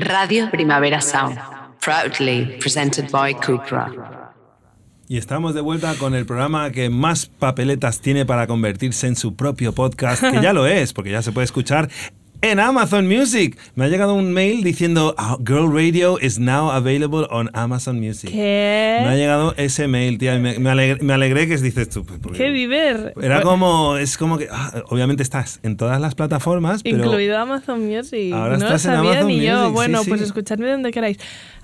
Radio Primavera Sound, proudly presented by Cupra. Y estamos de vuelta con el programa que más papeletas tiene para convertirse en su propio podcast, que ya lo es, porque ya se puede escuchar en Amazon Music. Me ha llegado un mail diciendo "Ah, Girl Radio is now available on Amazon Music. ¿Qué? Me ha llegado ese mail, tía, y me, me alegré, me alegré que dices tú. pues, ¡Qué viver! Era como, es como que, ah, obviamente estás en todas las plataformas, pero Incluido Amazon Music. Ahora no estás en sabía Amazon ni yo. Music, sí, Bueno, sí. pues escuchadme donde queráis.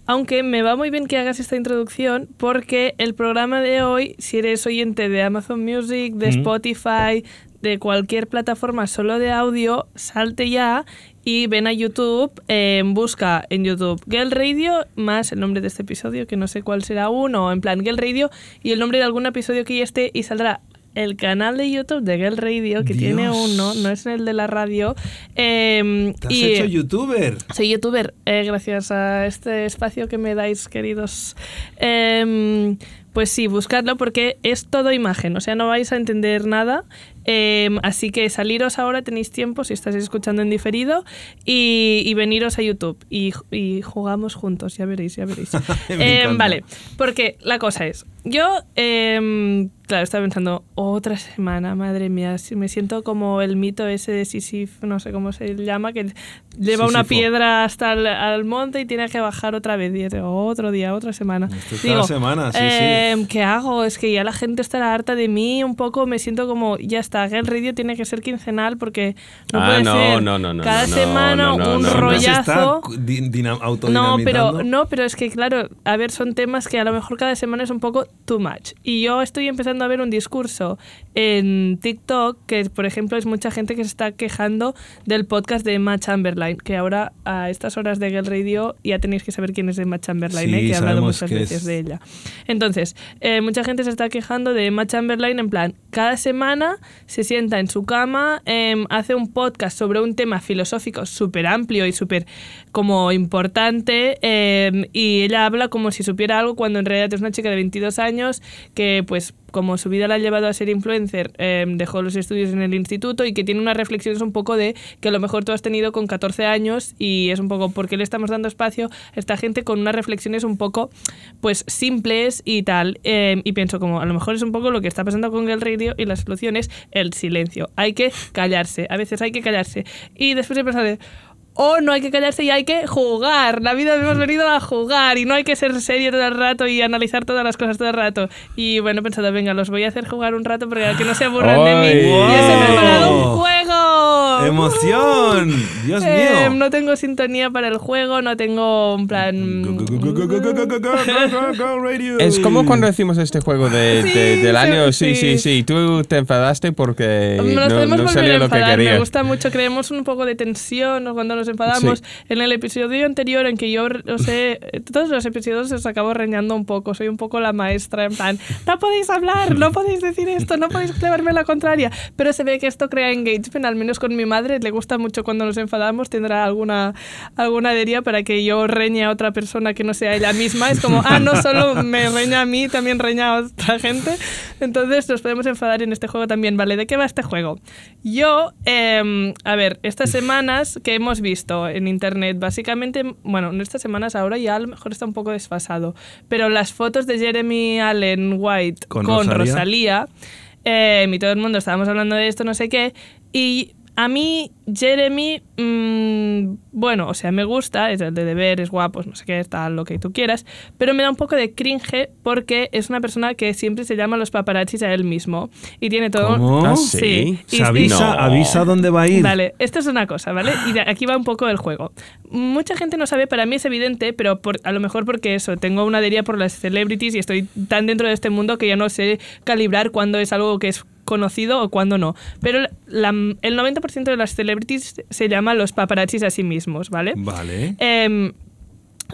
Aunque me va muy bien que hagas esta introducción porque el programa de hoy, si eres oyente de Amazon Music, de Mm. Spotify, de cualquier plataforma solo de audio, salte ya y ven a YouTube, eh, busca en YouTube Girl Radio más el nombre de este episodio, que no sé cuál será aún, o en plan Girl Radio y el nombre de algún episodio que ya esté y saldrá el canal de YouTube de Girl Radio, que tiene uno, no es el de la radio. eh, te has y hecho youtuber. soy youtuber eh, gracias a este espacio que me dais, queridos. Em, pues sí, buscadlo porque es todo imagen, o sea, no vais a entender nada. Em, así que saliros ahora, tenéis tiempo si estáis escuchando en diferido y, y veniros a YouTube y, y jugamos juntos, ya veréis, ya veréis. Em, vale, porque la cosa es, yo, em, claro, estaba pensando, otra semana, madre mía, me siento como el mito ese de Sisif, no sé cómo se llama, que lleva una piedra hasta el al monte y tiene que bajar otra vez. Y otro día, otra semana. Esto es cada semana, sí, sí. em, ¿Qué hago? Es que ya la gente estará harta de mí, un poco me siento como, ya está, Girl Radio tiene que ser quincenal porque no Ah, puede no, ser no, no, no, cada semana no, no, un no, no. Siempre se está rollazo. No, pero no, pero es que claro, a ver, son temas que a lo mejor cada semana es un poco too much. Y yo estoy empezando a ver un discurso en TikTok que, por ejemplo, es mucha gente que se está quejando del podcast de Emma Chamberlain, que ahora a estas horas de Girl Radio ya tenéis que saber quién es Emma Chamberlain, Sí, ¿eh? que he hablado muchas veces es- de ella. Entonces, eh, mucha gente se está quejando de Emma Chamberlain en plan, cada semana se sienta en su cama, em, hace un podcast sobre un tema filosófico súper amplio y súper como importante em, y ella habla como si supiera algo cuando en realidad es una chica de 22 años que pues como su vida la ha llevado a ser influencer, em, dejó los estudios en el instituto y que tiene unas reflexiones un poco de que a lo mejor tú has tenido con 14 años y es un poco por qué le estamos dando espacio a esta gente con unas reflexiones un poco pues simples y tal. Em, y pienso como a lo mejor es un poco lo que está pasando con el radio y la solución es el silencio. Hay que callarse, a veces hay que callarse. Y después he pensado de, o no hay que callarse y hay que jugar. La vida hemos venido a jugar y no hay que ser serio todo el rato y analizar todas las cosas todo el rato. Y bueno, he pensado, venga, los voy a hacer jugar un rato para que no se aburran de mí. Wow. Y os he preparado un juego. ¡Emoción! ¡Dios eh, mío! no tengo sintonía para el juego, no tengo un plan... es como cuando decimos este juego de, sí, de, del año. Sí, sí, sí, sí, Tú te enfadaste porque Nos no, no salió lo que querías. Me gusta mucho. Creemos un poco de tensión cuando enfadamos. Sí. En el episodio anterior, en que yo os he, todos los episodios os acabo reñando un poco, soy un poco la maestra, en plan, no podéis hablar, no podéis decir esto, no podéis llevarme la contraria. Pero se ve que esto crea engagement, al menos con mi madre, le gusta mucho cuando nos enfadamos, tendrá alguna, alguna adhería para que yo reñe a otra persona que no sea ella misma. Es como, ah, no solo me reña a mí, también reña a otra gente. Entonces nos podemos enfadar en este juego también. Vale, ¿de qué va este juego? Yo, em, a ver, estas semanas que hemos visto en internet, básicamente, bueno, en estas semanas ahora ya a lo mejor está un poco desfasado, pero las fotos de Jeremy Allen White Con con, Rosalía. Rosalía, y todo el mundo estábamos hablando de esto, no sé qué, y a mí Jeremy, mm, bueno, o sea, me gusta, es el de deber, es guapo, no sé qué, está lo que tú quieras, pero me da un poco de cringe porque es una persona que siempre se llama a los paparazzis a él mismo y tiene todo... ¿Cómo? ¿Ah, sí? Y- Se avisa, No. avisa dónde va a ir. Vale, esto es una cosa, ¿vale? Y de aquí va un poco el juego. Mucha gente no sabe, para mí es evidente, pero por- a lo mejor porque eso, tengo una adhería por las celebrities y estoy tan dentro de este mundo que ya no sé calibrar cuándo es algo que es conocido o cuándo no. Pero la- el 90% de las celebrities se llama los paparazzis a sí mismos, ¿vale? Vale. Em,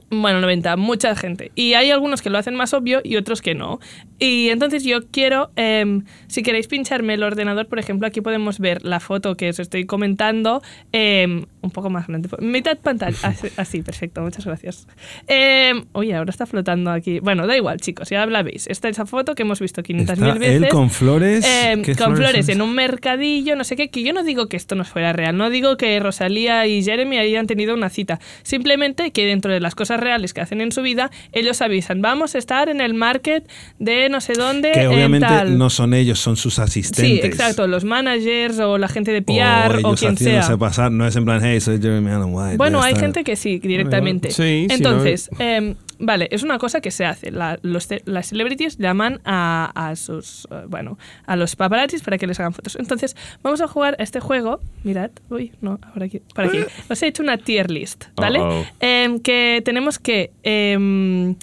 bueno, 90, mucha gente. Y hay algunos que lo hacen más obvio y otros que no. Y entonces yo quiero, em, si queréis pincharme el ordenador, por ejemplo, aquí podemos ver la foto que os estoy comentando. em, un poco más grande. Mitad pantalla. Así, así, perfecto, muchas gracias. Eh, oye, ahora está flotando aquí. Bueno, da igual, chicos, ya la veis. Esta es esa foto que hemos visto 500.000 Está veces. él con flores. Eh, ¿Qué con flores en un mercadillo, no sé qué, que yo no digo que esto no fuera real, no digo que Rosalía y Jeremy hayan tenido una cita, simplemente que dentro de las cosas reales que hacen en su vida, ellos avisan, vamos a estar en el market de no sé dónde, Que en obviamente tal". no son ellos, son sus asistentes. Sí, exacto, los managers o la gente de O PR o, ellos quien haciéndose sea. pasar, no es en plan, hey, soy Jeremy Allen White. Bueno, hay gente que sí, directamente. Sí, Entonces, em, vale, es una cosa que se hace. La- los las celebrities llaman a, a sus, eh, bueno, a los paparazzis para que les hagan fotos. Entonces, vamos a jugar a este juego. Mirad, uy, no, ahora aquí, para aquí. Os he hecho una tier list, ¿vale? Em, que tenemos que em,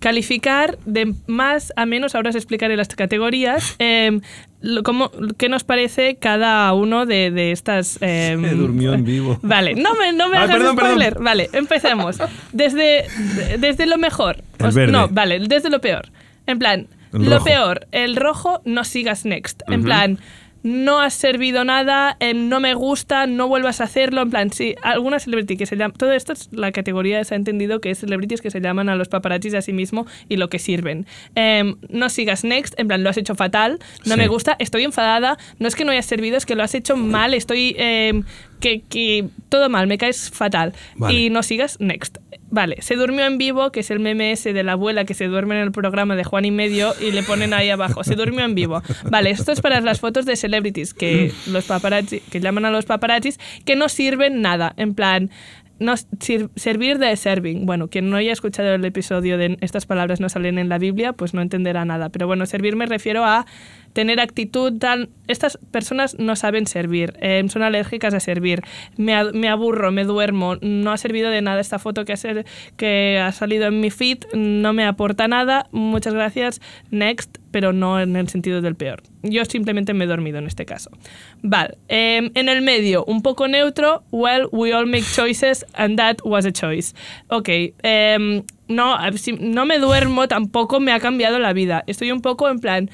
calificar de más a menos, ahora os explicaré las categorías, em, lo- cómo, qué nos parece cada uno de, de estas... Se durmió en vivo. Vale, no me, no me Ay, hagas perdón, perdón. spoiler. Vale, empecemos. Desde, desde lo mejor. El Os- verde. No, vale, desde lo peor. En plan, El lo rojo. peor, el rojo, no sigas next. En plan, no has servido nada, em, no me gusta, no vuelvas a hacerlo. En plan, sí, alguna celebrity que se llama. Todo esto es la categoría, se ha entendido que es celebrities que se llaman a los paparazzis a sí mismo y lo que sirven. Em, no sigas next, en plan, lo has hecho fatal, no Sí. me gusta, estoy enfadada. No es que no hayas servido, es que lo has hecho mal, estoy. em, que, que todo mal, me caes fatal. Vale. Y no sigas next. Vale, se durmió en vivo, que es el meme ese de la abuela que se duerme en el programa de Juan y Medio y le ponen ahí abajo, se durmió en vivo. Vale, esto es para las fotos de celebrities, que los paparazzi, que llaman a los paparazzis, que no sirven nada, en plan, no, sir- servir de serving. Bueno, quien no haya escuchado el episodio de estas palabras no salen en la Biblia, pues no entenderá nada. Pero bueno, servir me refiero a tener actitud tal. Estas personas no saben servir, eh, son alérgicas a servir. Me, me aburro, me duermo, no ha servido de nada esta foto que que ha salido en mi feed, no me aporta nada. Muchas gracias, next, pero no en el sentido del peor. Yo simplemente me he dormido en este caso. Vale, em, en el medio, un poco neutro, well, we all make choices and that was a choice. Ok, em, no, no me duermo, tampoco me ha cambiado la vida. Estoy un poco en plan,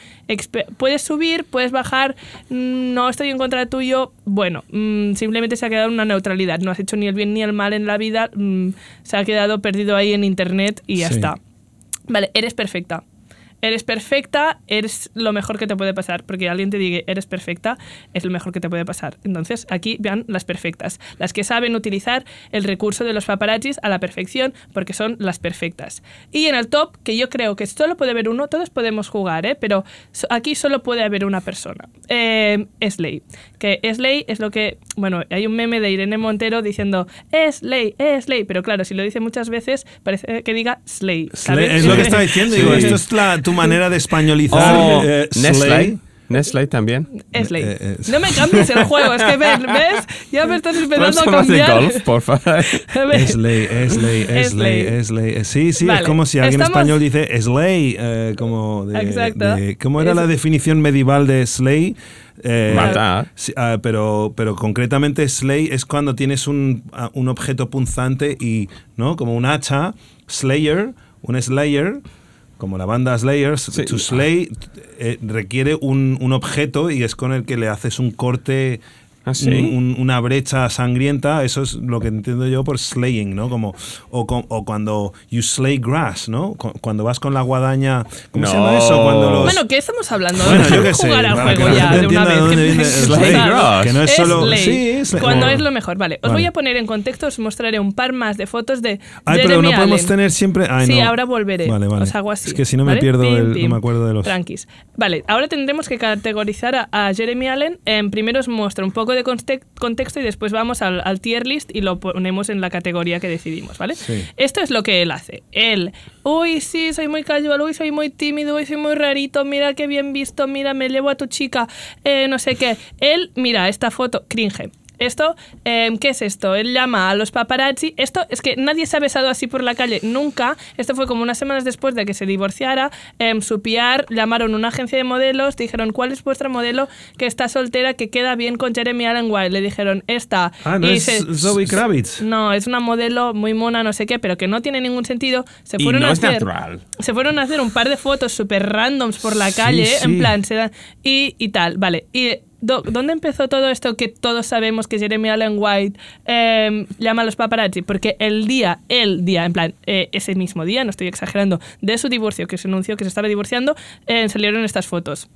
puedes subir, puedes bajar, mm, no estoy en contra tuyo. Bueno, mm, simplemente se ha quedado una neutralidad. No has hecho ni el bien ni el mal en la vida, mm, se ha quedado perdido ahí en internet y ya Sí. está. Vale, eres perfecta. Eres perfecta, eres lo mejor que te puede pasar. Porque alguien te diga eres perfecta, es lo mejor que te puede pasar. Entonces, aquí vean las perfectas. Las que saben utilizar el recurso de los paparazzis a la perfección, porque son las perfectas. Y en el top, que yo creo que solo puede haber uno, todos podemos jugar, ¿eh? pero aquí solo puede haber una persona. Eh, Slay. Que Slay es lo que. Bueno, hay un meme de Irene Montero diciendo Slay, Slay. Pero claro, si lo dice muchas veces, parece que diga Slay. ¿sabes? es lo que estaba diciendo. Digo, esto es la, tu manera de españolizar. Oh, eh, Nestlé. Slay. Nestlé también. Slay. Eh, eh, No me cambies el juego, es que ves, ¿ves? Ya me estás esperando a Próximas de cambiar. golf, por favor. Slay, Slay, Slay. Slay, Slay. Sí, sí, es como si alguien estamos- español dice Slay, eh, como de, Exacto. de- ¿Cómo era Es- la definición medieval de Slay? Eh, Matar. sí, ah, pero, pero concretamente Slay es cuando tienes un, ah, un objeto punzante y, ¿no? Como un hacha, Slayer, un Slayer, como la banda Slayer, Sí. to slay eh, requiere un, un objeto y es con el que le haces un corte ¿Ah, sí? un- un- una brecha sangrienta, eso es lo que entiendo yo por slaying, ¿no? Como, o, o cuando you slay grass, ¿no? Cu- Cuando vas con la guadaña, ¿cómo se llama No. eso? Cuando los- Bueno, ¿qué estamos hablando? Bueno, yo qué sé, jugar al que juego ya de una vez. que- viene slay grass. que no es Es solo... slay. Sí, slay. Cuando Bueno. es lo mejor. Vale, os Vale. voy a poner en contexto, os mostraré un par más de fotos de Ay, pero Jeremy no podemos Allen. tener siempre... Ay, sí, no. ahora volveré. Vale, vale. Os hago así. Es que si no me pierdo, Pim, el- pim. no me acuerdo de los... Tranquis. Vale, ahora tendremos que categorizar a, a Jeremy Allen. En primero os muestro un poco de conte- contexto y después vamos al, al tier list y lo ponemos en la categoría que decidimos, ¿vale? Sí. Esto es lo que él hace. Él, uy, sí, soy muy casual, uy, soy muy tímido, uy, soy muy rarito, mira qué bien visto, mira, me llevo a tu chica, eh, no sé qué. Él, mira, esta foto, cringe. Esto, eh, ¿qué es esto? Él llama a los paparazzi. Esto es que nadie se ha besado así por la calle nunca. Esto fue como unas semanas después de que se divorciara. Em, su PR llamaron a una agencia de modelos, dijeron, ¿cuál es vuestra modelo que está soltera, que queda bien con Jeremy Allen White? Le dijeron, esta. Ah, no Y es se- Zoe Kravitz. no, es una modelo muy mona, no sé qué, pero que no tiene ningún sentido. Se Y fueron no a es hacer, natural. Se fueron a hacer un par de fotos súper randoms por la Sí, calle, sí. en plan, se dan- y, y tal, vale. Y ¿dónde empezó todo esto que todos sabemos que Jeremy Allen White eh, llama a los paparazzi? Porque el día, el día, en plan, eh, ese mismo día, no estoy exagerando, de su divorcio, que se anunció que se estaba divorciando, eh, salieron estas fotos.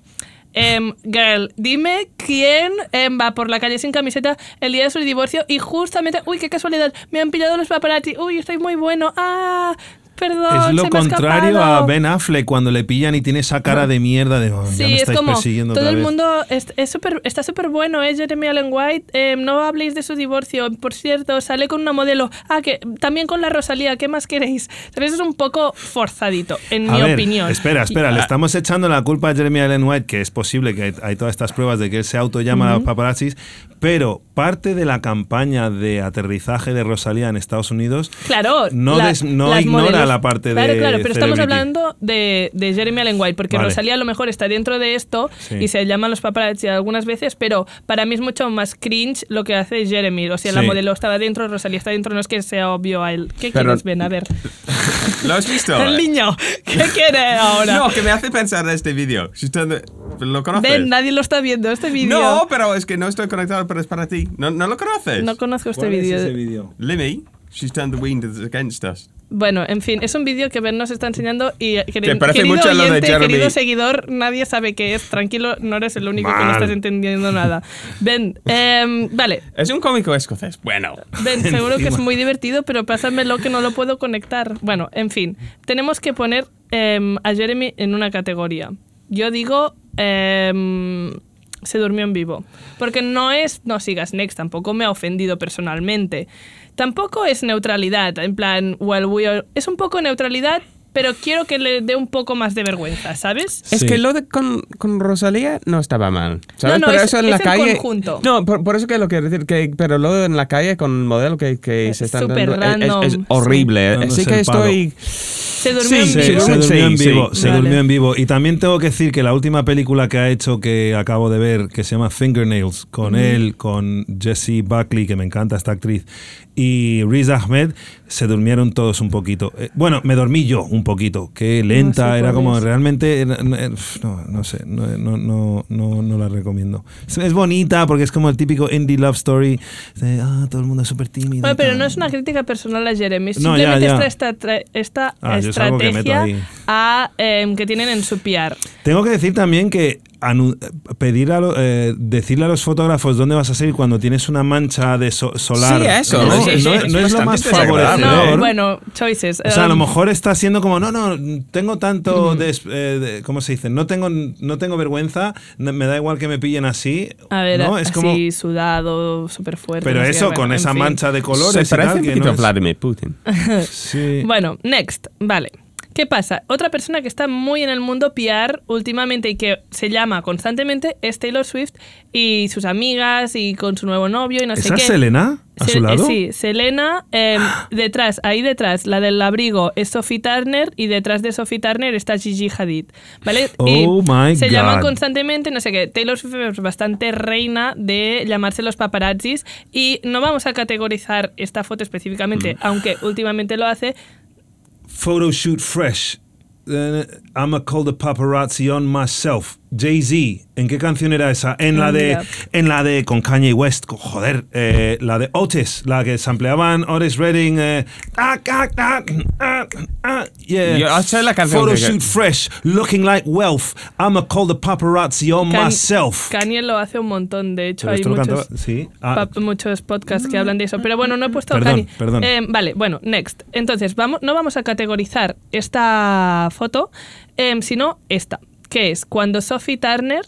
Em, girl, dime quién em, va por la calle sin camiseta el día de su divorcio y justamente, uy, qué casualidad, me han pillado los paparazzi, uy, estoy muy bueno, ah, perdón. Es lo se me contrario a escapado". Ben Affleck cuando le pillan y tiene esa cara de mierda de "Oh, ya Sí, me es como persiguiendo todo el vez". mundo es, es súper- está súper bueno, ¿eh? Jeremy Allen White. Eh, no habléis de su divorcio. Por cierto, sale con una modelo. Ah, que también con la Rosalía. ¿Qué más queréis? ¿Sabes? Es un poco forzadito, en A mi ver, opinión. Espera, espera, le estamos echando la culpa a Jeremy Allen White, que es posible que hay, hay todas estas pruebas de que él se autollama a los paparazzis, pero parte de la campaña de aterrizaje de Rosalía en Estados Unidos Claro, no, la- des- no ignora modelos- la parte claro, de Claro, pero estamos hablando de, de Jeremy Allen White, porque Vale. Rosalía a lo mejor está dentro de esto Sí. y se llaman los paparazzi algunas veces, pero para mí es mucho más cringe lo que hace Jeremy. O sea, la Sí. modelo estaba dentro, Rosalía está dentro, no es que sea obvio a él. ¿Qué Pero- quieres, Ben? A ver. ¿Lo has visto? El niño, ¿qué quiere ahora? No, que me hace pensar este vídeo. ¿Lo conoces? Ben, nadie lo está viendo este vídeo. No, pero es que no estoy conectado, pero es para ti. ¿No, no lo conoces? No conozco este ¿Cuál es vídeo. ese vídeo? Lemmy, she's turned the wind against us. Bueno, en fin, es un vídeo que Ben nos está enseñando y eh, queri- parece querido mucho a lo de oyente, Jeremy. querido seguidor, nadie sabe qué es. Tranquilo, no eres el único que no estás entendiendo nada. Ben, em, vale. Es un cómico escocés. Bueno. Ben, seguro que es muy divertido, pero pásamelo que no lo puedo conectar. Bueno, en fin, tenemos que poner em, a Jeremy en una categoría. Yo digo, em, se durmió en vivo. Porque no es, no sigas next, tampoco me ha ofendido personalmente. Tampoco es neutralidad, en plan, well, we are- es un poco neutralidad, pero quiero que le dé un poco más de vergüenza, ¿sabes? Es Sí. que lo de con, con Rosalía no estaba mal. ¿Sabes? No, no, pero es- eso en es la el calle. conjunto. No, por, por eso que lo quiero decir. Que, pero lo de en la calle con el modelo que, que Es se están súper dando. es- random, Es, sí. horrible. Dándose Así que palo. Se durmió Sí, en Se, vivo. se sí, durmió en sí. vivo, se Vale. durmió en vivo. Y también tengo que decir que la última película que ha hecho que acabo de ver, que se llama Fingernails, con él, con Jessie Buckley, que me encanta esta actriz, y Riz Ahmed, se durmieron todos un poquito. Eh, bueno, me dormí yo un poquito, que lenta, sé era como es. realmente, era- no, eh, no, no sé, no, no, no, no, no la recomiendo. Es, es bonita porque es como el típico indie love story, de, ah, todo el mundo es súper tímido. Pero tal. no es una crítica personal a Jeremy, No, ya, simplemente ya. esta, esta, esta Ah, yo que estrategia ahí. a, em, que tienen en su PR. Tengo que decir también que pedir a lo- eh, decirle a los fotógrafos dónde vas a salir cuando tienes una mancha de so- solar. Sí, eso, No, sí, sí, no- sí. no es lo más favorecedor. No, bueno, choices. O sea, a lo em, mejor está siendo como, no, no, tengo tanto, des- eh, de- ¿cómo se dice? No tengo, no tengo vergüenza, me da igual que me pillen así. A ver, ¿no? así Es como, sudado, súper fuerte. pero eso, con esa fin. mancha de Se colores y parece tal, un que poquito no a es- Vladimir Putin. Sí. Bueno, next, vale. ¿Qué pasa? Otra persona que está muy en el mundo PR últimamente y que se llama constantemente es Taylor Swift y sus amigas y con su nuevo novio y no sé ¿Esa qué. Selena a Se- su lado? eh, Sí, Selena, em, detrás, ahí detrás, la del abrigo es Sophie Turner y detrás de Sophie Turner está Gigi Hadid, ¿vale? Y Oh my se llaman God. constantemente, no sé qué, Taylor Swift es bastante reina de llamarse los paparazzis y no vamos a categorizar esta foto específicamente, Mm. aunque últimamente lo hace, photo shoot fresh. Then I'ma call the paparazzi on myself. Jay-Z, ¿en qué canción era esa? En la de, en la de con Kanye West, joder, eh, la de Otis, la que sampleaban Otis Redding. Eh, ah, ah, ah, ah, ah, yeah. Yo la canción Photo que- shoot fresh, looking like wealth. I'ma call the paparazzi on myself. Kanye lo hace un montón, de hecho Pero hay muchos, sí. Ah, muchos podcasts que hablan de eso. Pero bueno, no he puesto Perdón, Kanye. perdón. Eh, vale, bueno, next. Entonces, vamos, no vamos a categorizar esta foto, em, sino esta, que es cuando Sophie Turner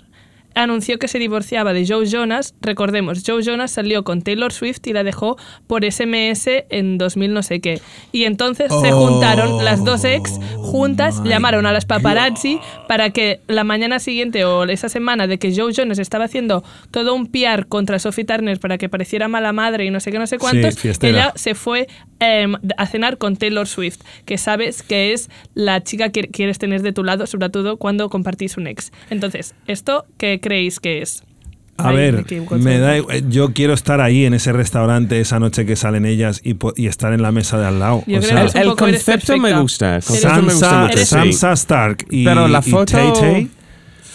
anunció que se divorciaba de Joe Jonas. Recordemos, Joe Jonas salió con Taylor Swift y la dejó por SMS en 2000 no sé qué. Y entonces se Oh, juntaron las dos ex juntas, llamaron a las paparazzi para que la mañana siguiente o esa semana de que Joe Jonas estaba haciendo todo un PR contra Sophie Turner para que pareciera mala madre y no sé qué, no sé cuántos, fiestera. ella se fue em, a cenar con Taylor Swift, que sabes que es la chica que quieres tener de tu lado, sobre todo cuando compartís un ex. Entonces, ¿esto qué creéis que es? A Ahí ver, me da igual, yo quiero estar ahí en ese restaurante esa noche que salen ellas y, y estar en la mesa de al lado. O sea, El, concepto me gusta. Concepto me gusta Sansa, mucho, sí. Sansa Stark y, Pero la y foto- Tay Tay.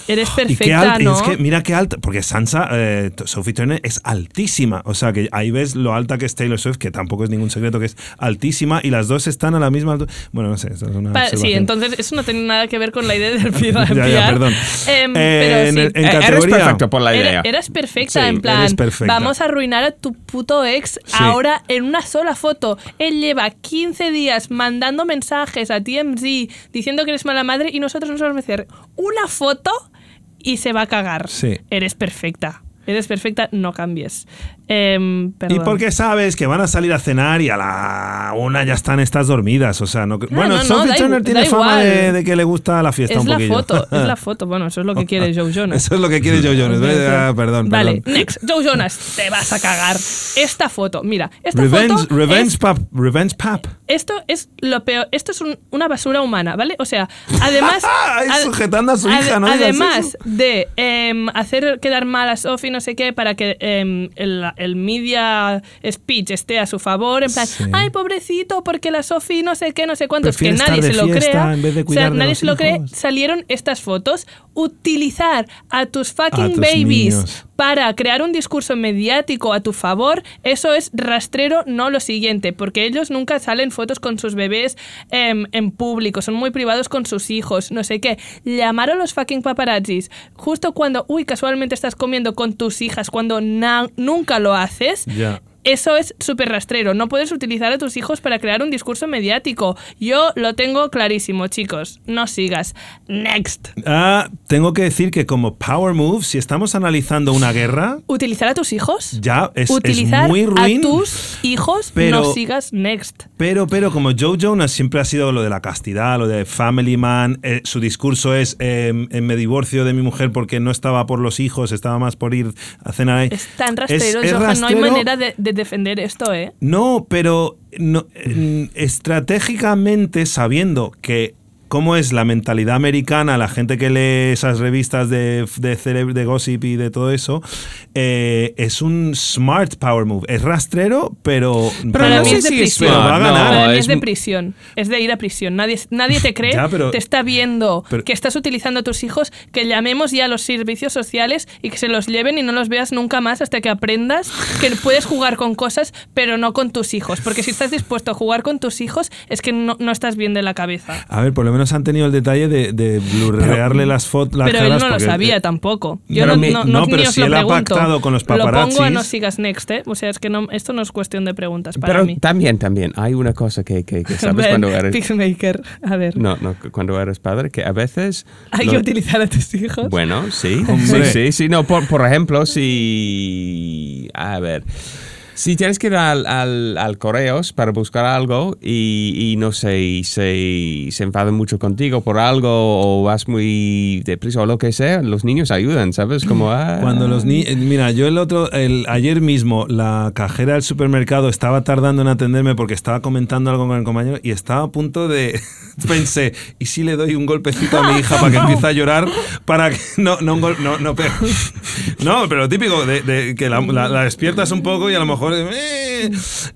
Eres Y qué perfecta, ¿no? es que mira qué alta, porque Sansa, eh, Sophie Turner es altísima, o sea que ahí ves lo alta que es Taylor Swift, que tampoco es ningún secreto que es altísima y las dos están a la misma altura. Bueno, no sé, eso es una Pa- sí, entonces eso no tiene nada que ver con la idea del PR. Ya, ya, perdón. Em, Eh, pero en sí. en Eh, Eres categoría- perfecto por la idea. eras perfecta, Sí, en plan, eres perfecta. vamos a arruinar a tu puto ex ahora en una sola foto. Él lleva 15 días mandando mensajes a TMZ diciendo que eres mala madre y nosotros nos vamos a hacer una foto y se va a cagar. Sí. Eres perfecta. Eres perfecta, no cambies. Em, Y porque sabes que van a salir a cenar y a la una ya están estas dormidas, o sea, no, bueno, no, no, Sophie da Turner tiene fama de, de que le gusta la fiesta es un la poquillo. foto, es la foto. Bueno, eso es lo que quiere Joe Jonas. Eso es lo que quiere Joe Jonas. Ah, perdón, Vale, perdón. next. Joe Jonas, te vas a cagar. Esta foto, mira, esta Revenge, foto revenge es- pap, revenge pap. esto es lo peor. Esto es un- una basura humana, ¿vale? O sea, además. Ay, sujetando a su ad- hija, no Además de em, hacer quedar mal a Sophie, no sé qué, para que em, el, el media speech esté a su favor, en plan, Sí. ay, pobrecito, porque la Sophie no sé qué, no sé cuántos, que Prefiere nadie estar se lo crea. en vez de o sea, nadie se lo cree. Salieron estas fotos. Utilizar a tus fucking tus babies niños. para crear un discurso mediático a tu favor, eso es rastrero, no lo siguiente, porque ellos nunca salen fotos con sus bebés em, en público, son muy privados con sus hijos, no sé qué. Llamar a los fucking paparazzis justo cuando, uy, casualmente estás comiendo con tus hijas, cuando nunca lo haces. Eso es súper rastrero. No puedes utilizar a tus hijos para crear un discurso mediático. Yo lo tengo clarísimo, chicos. No sigas. Next. Ah, tengo que decir que como power move, si estamos analizando una guerra, ¿Utilizar a tus hijos? ya es, es Utilizar muy ruin. a tus hijos, pero- no sigas next. Pero, pero como Joe Jonas siempre ha sido lo de la castidad, lo de family man, eh, su discurso es eh, eh, me divorcio de mi mujer porque no estaba por los hijos, estaba más por ir a cenar ahí. Es tan rastrero, Es- es Johan, no hay manera de, de defender esto, ¿eh? No, pero no, eh, estratégicamente sabiendo que cómo es la mentalidad americana, la gente que lee esas revistas de, de, de gossip y de todo eso, eh, es un smart power move. Es rastrero, pero... Pero Para no es de prisión. Pero va a smart, ganar. no, Para mí es es de prisión. Es de ir a prisión. Nadie, nadie te cree, Ya, pero- te está viendo pero- que estás utilizando a tus hijos, que llamemos ya a los servicios sociales y que se los lleven y no los veas nunca más hasta que aprendas que puedes jugar con cosas, pero no con tus hijos. Porque si estás dispuesto a jugar con tus hijos, es que no, no estás bien de la cabeza. A ver, por lo menos han tenido el detalle de, de blurrearle las fotos, las Pero él caras. no lo sabía tampoco. Yo no, mi- no, no, no, pero ni os si lo él ha pregunto. pactado con los Lo pongo a paparazzis- no sigas next, ¿eh? O sea, es que no, esto no es cuestión de preguntas para Pero mí. también, también, hay una cosa que, que, que sabes Ven, cuando eres... Peacemaker. A ver. No, no, cuando eres padre, que a veces... Hay lo- que utilizar a tus hijos. Bueno, sí. Hombre. Sí, sí, sí. No, por, por ejemplo, si. A ver. Si tienes que ir al, al, al correos para buscar algo y, y no sé, y se, se enfadan mucho contigo por algo o vas muy deprisa o lo que sea, los niños ayudan, ¿sabes? Como. ah, Cuando los niños. Mira, yo el otro. El, ayer mismo, la cajera del supermercado estaba tardando en atenderme porque estaba comentando algo con el compañero y estaba a punto de. Pensé, ¿y si le doy un golpecito a mi hija para que empiece a llorar? Para que. No, no, no, no, pero. No, pero típico, de, de que la, la- la despiertas un poco y a lo mejor. Eh,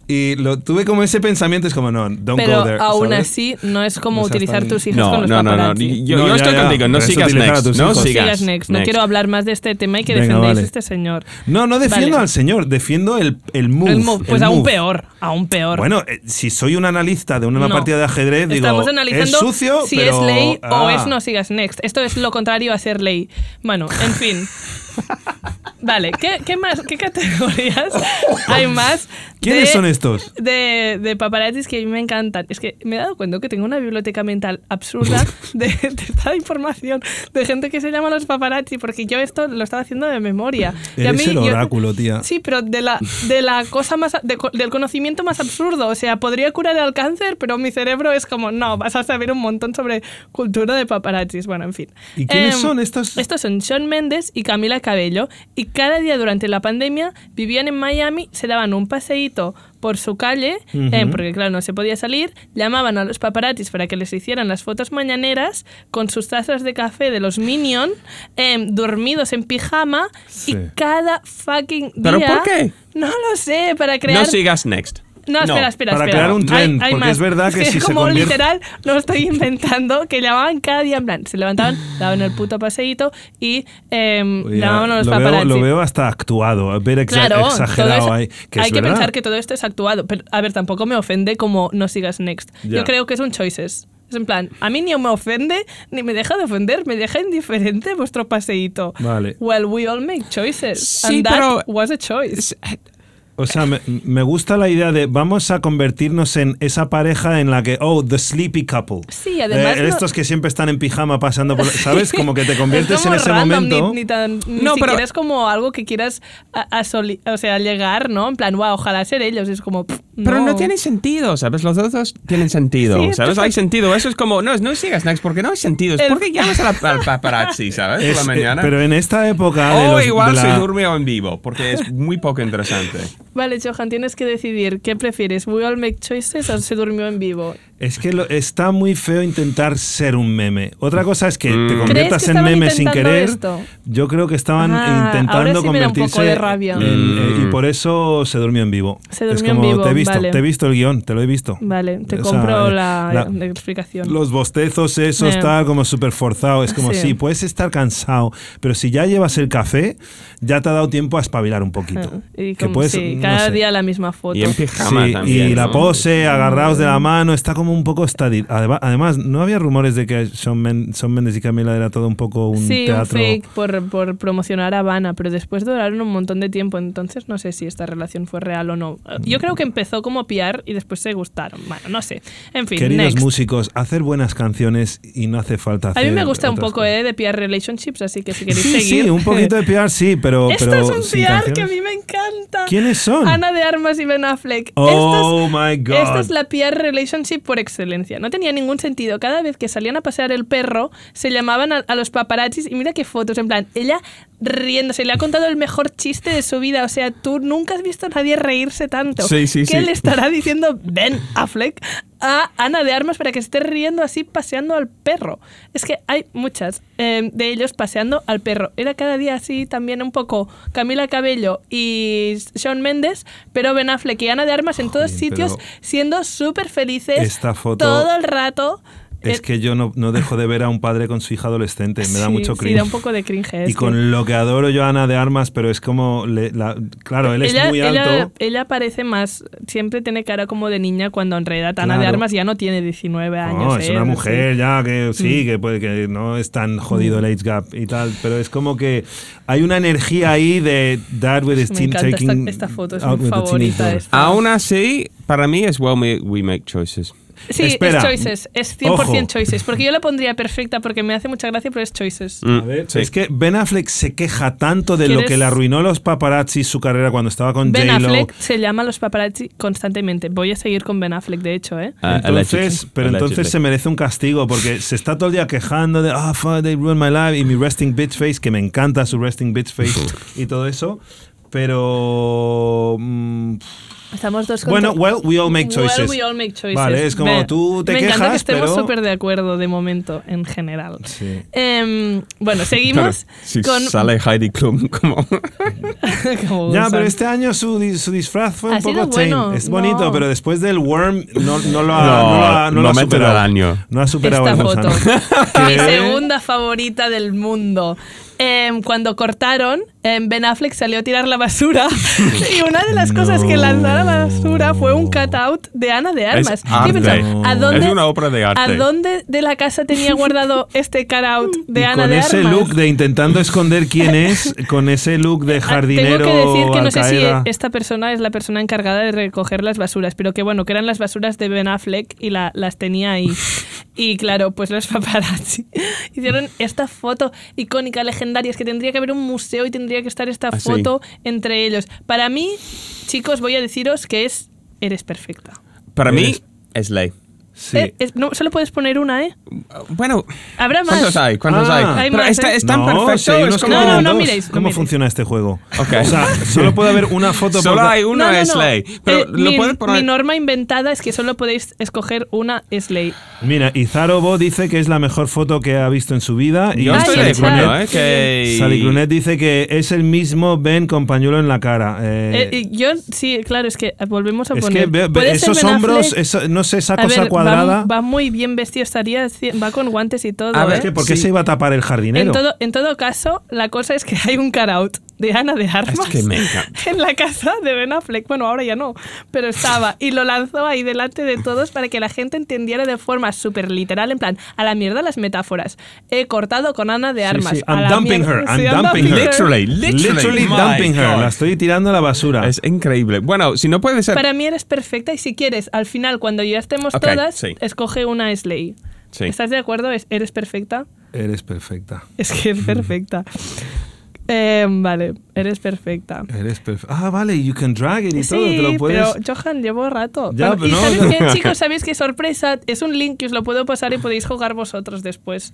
y lo tuve como ese pensamiento, es como, no, don't Pero go there. aún ¿sabes? así, no es como No utilizar tus hijos No, con los no, no, no. paparazzi. Yo, No, yo ya, estoy ya. contigo, no sigas next. tus No hijos. sigas, Sigas next. No next. quiero hablar más de este tema y que Venga, defendéis vale. a este señor. No, no defiendo Vale. al señor, defiendo el, el move. El move, pues el aún move. peor, aún peor. Bueno, eh, si soy un analista de una No. partida de ajedrez, digo, Estamos analizando es sucio, si pero... es ley o ah. es no sigas next. Esto es lo contrario a ser ley. Bueno, en fin. Vale, ¿qué, qué más? ¿Qué categorías hay más? ¿Quiénes de- son estos? De, de paparazzis que a mí me encantan. Es que me he dado cuenta que tengo una biblioteca mental absurda de, de esta información de gente que se llama los paparazzi, porque yo esto lo estaba haciendo de memoria. Y a Eres mí, el yo- oráculo, tía. Sí, pero de la, de la cosa más. de del conocimiento más absurdo. O sea, podría curar el cáncer, pero mi cerebro es como, no, vas a saber un montón sobre cultura de paparazzis. Bueno, en fin. ¿Y quiénes Em, son estos? Estos son Sean Mendes y Camila Cabello. Y cada día durante la pandemia vivían en Miami, se daban un paseíto por su calle, eh, porque claro, no se podía salir, llamaban a los paparazzis para que les hicieran las fotos mañaneras con sus tazas de café de los Minion, em, dormidos en pijama, Sí. y cada fucking día... ¿Pero por qué? No lo sé, para crear... No sigas next. No, espera, espera, para espera. crear un trend, Hay- hay porque más. es verdad que si se como convierte- literal, no lo estoy inventando, que llamaban cada día en plan, se levantaban, daban el puto paseíto y Oye, llamaban a los lo, veo, paparazzi. lo veo hasta actuado, a ver exa- Claro, exagerado eso- ahí. Que hay es que verdad. pensar que todo esto es actuado. Pero, a ver, tampoco me ofende como no sigas next. Ya. Yo creo que es un choices. Es en plan, a mí ni me ofende ni me deja de ofender, me deja indiferente vuestro paseíto. Vale. Well, we all make choices. Sí, and that pero- was a choice. O sea, me, me gusta la idea de vamos a convertirnos en esa pareja en la que, oh, the sleepy couple. Sí, además Eh, no- estos que siempre están en pijama pasando por. ¿Sabes? Como que te conviertes es como en ese random, momento. Ni, ni tan, ni No, pero- es como algo que quieras a, a soli- o sea, llegar, ¿no? En plan, wow, ojalá ser ellos. Es como. pff, Pero no tiene sentido, ¿sabes? Los dos tienen sentido, Sí, ¿sabes? Hay sentido. Eso es como, no, no sigas next porque no hay sentido. Es El- porque llamas a la- al paparazzi, ¿sabes? Es, Por la eh, mañana. pero en esta época. o igual se durmió en vivo, porque es muy poco interesante. Vale, Johan, tienes que decidir qué prefieres, We All Make Choices o se durmió en vivo. Es que lo- está muy feo intentar ser un meme. Otra cosa es que Mm. te ¿Crees conviertas que en meme sin querer. esto? Yo creo que estaban Ah, ahora intentando sí me da un poco convertirse de rabia. en- eh, y Mm. por eso se durmió en vivo. Se es durmió en como vivo, te he visto, vale. te he visto el guion, te lo he visto. Vale, te O sea, compro eh, la, la- la explicación. Los bostezos, esos, Eh. tal, como súper forzado. Es como, Sí. sí. puedes estar cansado, pero si ya llevas el café, ya te ha dado tiempo a espabilar un poquito. Y Que como, puedes, sí, no cada sé. día la misma foto. Y en pijama Sí, también. y la ¿no? pose, agarrados de la mano, está como un poco estadi- Además, no había rumores de que Shawn Mendes y Camila era todo un poco un sí, teatro. un fake por, por promocionar a Habana, pero después duraron un montón de tiempo, entonces no sé si esta relación fue real o no. Yo creo que empezó como PR y después se gustaron. Bueno, no sé. En fin, Queridos next. músicos, hacer buenas canciones y no hace falta A hacer mí me gusta un poco eh, de PR relationships, así que si queréis Sí, seguir. sí, un poquito de PR sí, pero. Esto pero es un PR que a mí me encanta. ¿Quiénes son? Ana de Armas y Ben Affleck. Oh my God. Esta es la PR relationship por excelencia. No tenía ningún sentido. Cada vez que salían a pasear el perro, se llamaban a, a los paparazzis y mira qué fotos. En plan, ella riéndose, le ha contado el mejor chiste de su vida. O sea, tú nunca has visto a nadie reírse tanto. Sí, sí, ¿Qué sí. le estará diciendo Ben Affleck a Ana de Armas para que esté riendo así paseando al perro? Es que hay muchas eh, de ellos paseando al perro. Era cada día así también un poco Camila Cabello y Shawn Mendes, pero Ben Affleck y Ana de Armas en todos sitios siendo súper felices Esta foto todo el rato. Es Eh, que yo no, no dejo de ver a un padre con su hija adolescente. Me da sí, mucho Sí, cringe. da un poco de cringe. y con lo que adoro yo a Ana de Armas, pero es como. le- la- claro, él es ella, muy ella- alto. ella parece más, siempre tiene cara como de niña cuando en realidad Ana de. Armas ya no tiene 19 años. No, es ¿eh? una Sí. mujer ya que sí, Mm. que puede que no es tan jodido el age gap y tal, pero es como que hay una energía ahí de dad with his Me teen encanta esta, taking esta foto, es mi favorita. esta. Aún así, para mí es well we make choices. Sí, Espera. es choices, es 100% Ojo. choices. Porque yo la pondría perfecta porque me hace mucha gracia, pero es choices. Mm, A ver, sí. Es que Ben Affleck se queja tanto de lo ¿Quieres- que le arruinó a los paparazzi su carrera cuando estaba con Ben J-Lo. Affleck se llama a los paparazzi constantemente. Voy a seguir con Ben Affleck, de hecho, ¿eh? Ah, Entonces, pero entonces se merece un castigo porque se está todo el día quejando de ah, fuck, they ruined my life y mi resting bitch face, que me encanta su resting bitch face y todo eso. Pero mm, Estamos dos bueno, contra- well, we all make choices. Well, we all make choices. Vale, es como Me- tú te me encanta que quejas, estemos pero- súper de acuerdo de momento, en general. Sí. Em, bueno, seguimos si con... sale Heidi Klum como... como Ya, pero este año su, su disfraz fue un Ha poco sido tame. bueno, Es bonito, no. pero después del Worm no, no lo ha, No, no lo ha- no lo ha superado. año. No ha superado Esta foto. Mi segunda favorita del mundo. Em, cuando cortaron, Ben Affleck salió a tirar la basura y una de las cosas que No. lanzó a la basura fue un cutout de Ana de Armas. Es ¿Qué arte. pensaba? ¿A dónde, Es una obra de arte. ¿A dónde de la casa tenía guardado este cutout de Y Ana con de ese Armas? look de intentando esconder quién es, con ese look de Ah, jardinero Tengo que decir que no sé si esta persona es la persona encargada de recoger las basuras, pero que bueno, que eran las basuras de Ben Affleck y la- las tenía ahí. Y claro, pues los paparazzi hicieron esta foto icónica, legendaria, es que tendría que haber un museo y tendría que estar esta Ah, foto entre ellos. Para mí, chicos, voy a deciros que es Eres perfecta. Para mí es ley. Sí. Eh, es- no, solo puedes poner una, ¿eh? Bueno, Habrá más. ¿cuántos hay? ¿Cuántos Ah. hay? Más, está- ¿eh? es tan no, perfecto. si es que como- No, no, no miréis, no ¿Cómo miréis. funciona este juego? Ok. O sea, solo puede haber una foto Solo por... hay uno No, no, no. Slay. Pero Eh, lo mi, poner. mi norma inventada es que solo podéis escoger una Slay. Mira, Izarobo dice que es la mejor foto que ha visto en su vida. Y Yo estoy Sally de Sally acuerdo, Clunet- ¿eh? Que... Sally Clunet dice que es el mismo Ben con pañuelo en la cara. Eh, Eh, yo, sí, claro, es que volvemos a es poner. que ve- ve- Puede ser esos hombros, eso- no sé, esa A cosa ver, cuadrada. Va, va muy bien vestido, estaría, va con guantes y todo. A ver, ¿eh? ¿Por qué Sí. se iba a tapar el jardinero? En todo, en todo caso, la cosa es que hay un cut-out de Ana de Armas Es que me en la casa de Ben Affleck. Bueno, ahora ya no, pero estaba. Y lo lanzó ahí delante de todos para que la gente entendiera de forma súper literal, en plan, a la mierda las metáforas. He cortado con Ana de Sí, Armas. sí, a I'm la dumping mierda. her, I'm Sí, dumping her. Literally, literally. Literally dumping her. God. La estoy tirando a la basura. Es increíble. Bueno, si no puede ser. Para mí eres perfecta y si quieres, al final, cuando ya estemos Ok, todas, sí. escoge una Slay. Sí. ¿Estás de acuerdo? Es- ¿Eres perfecta? Eres perfecta. Es que es perfecta. Eh, vale, eres perfecta. Eres perfecta. Ah, vale, you can drag it y Sí, todo, te lo puedes... pero Johan, llevo rato. Ya, Bueno, y no, ¿sabéis no. qué, chicos? ¿Sabéis qué sorpresa? Es un link que os lo puedo pasar y podéis jugar vosotros después.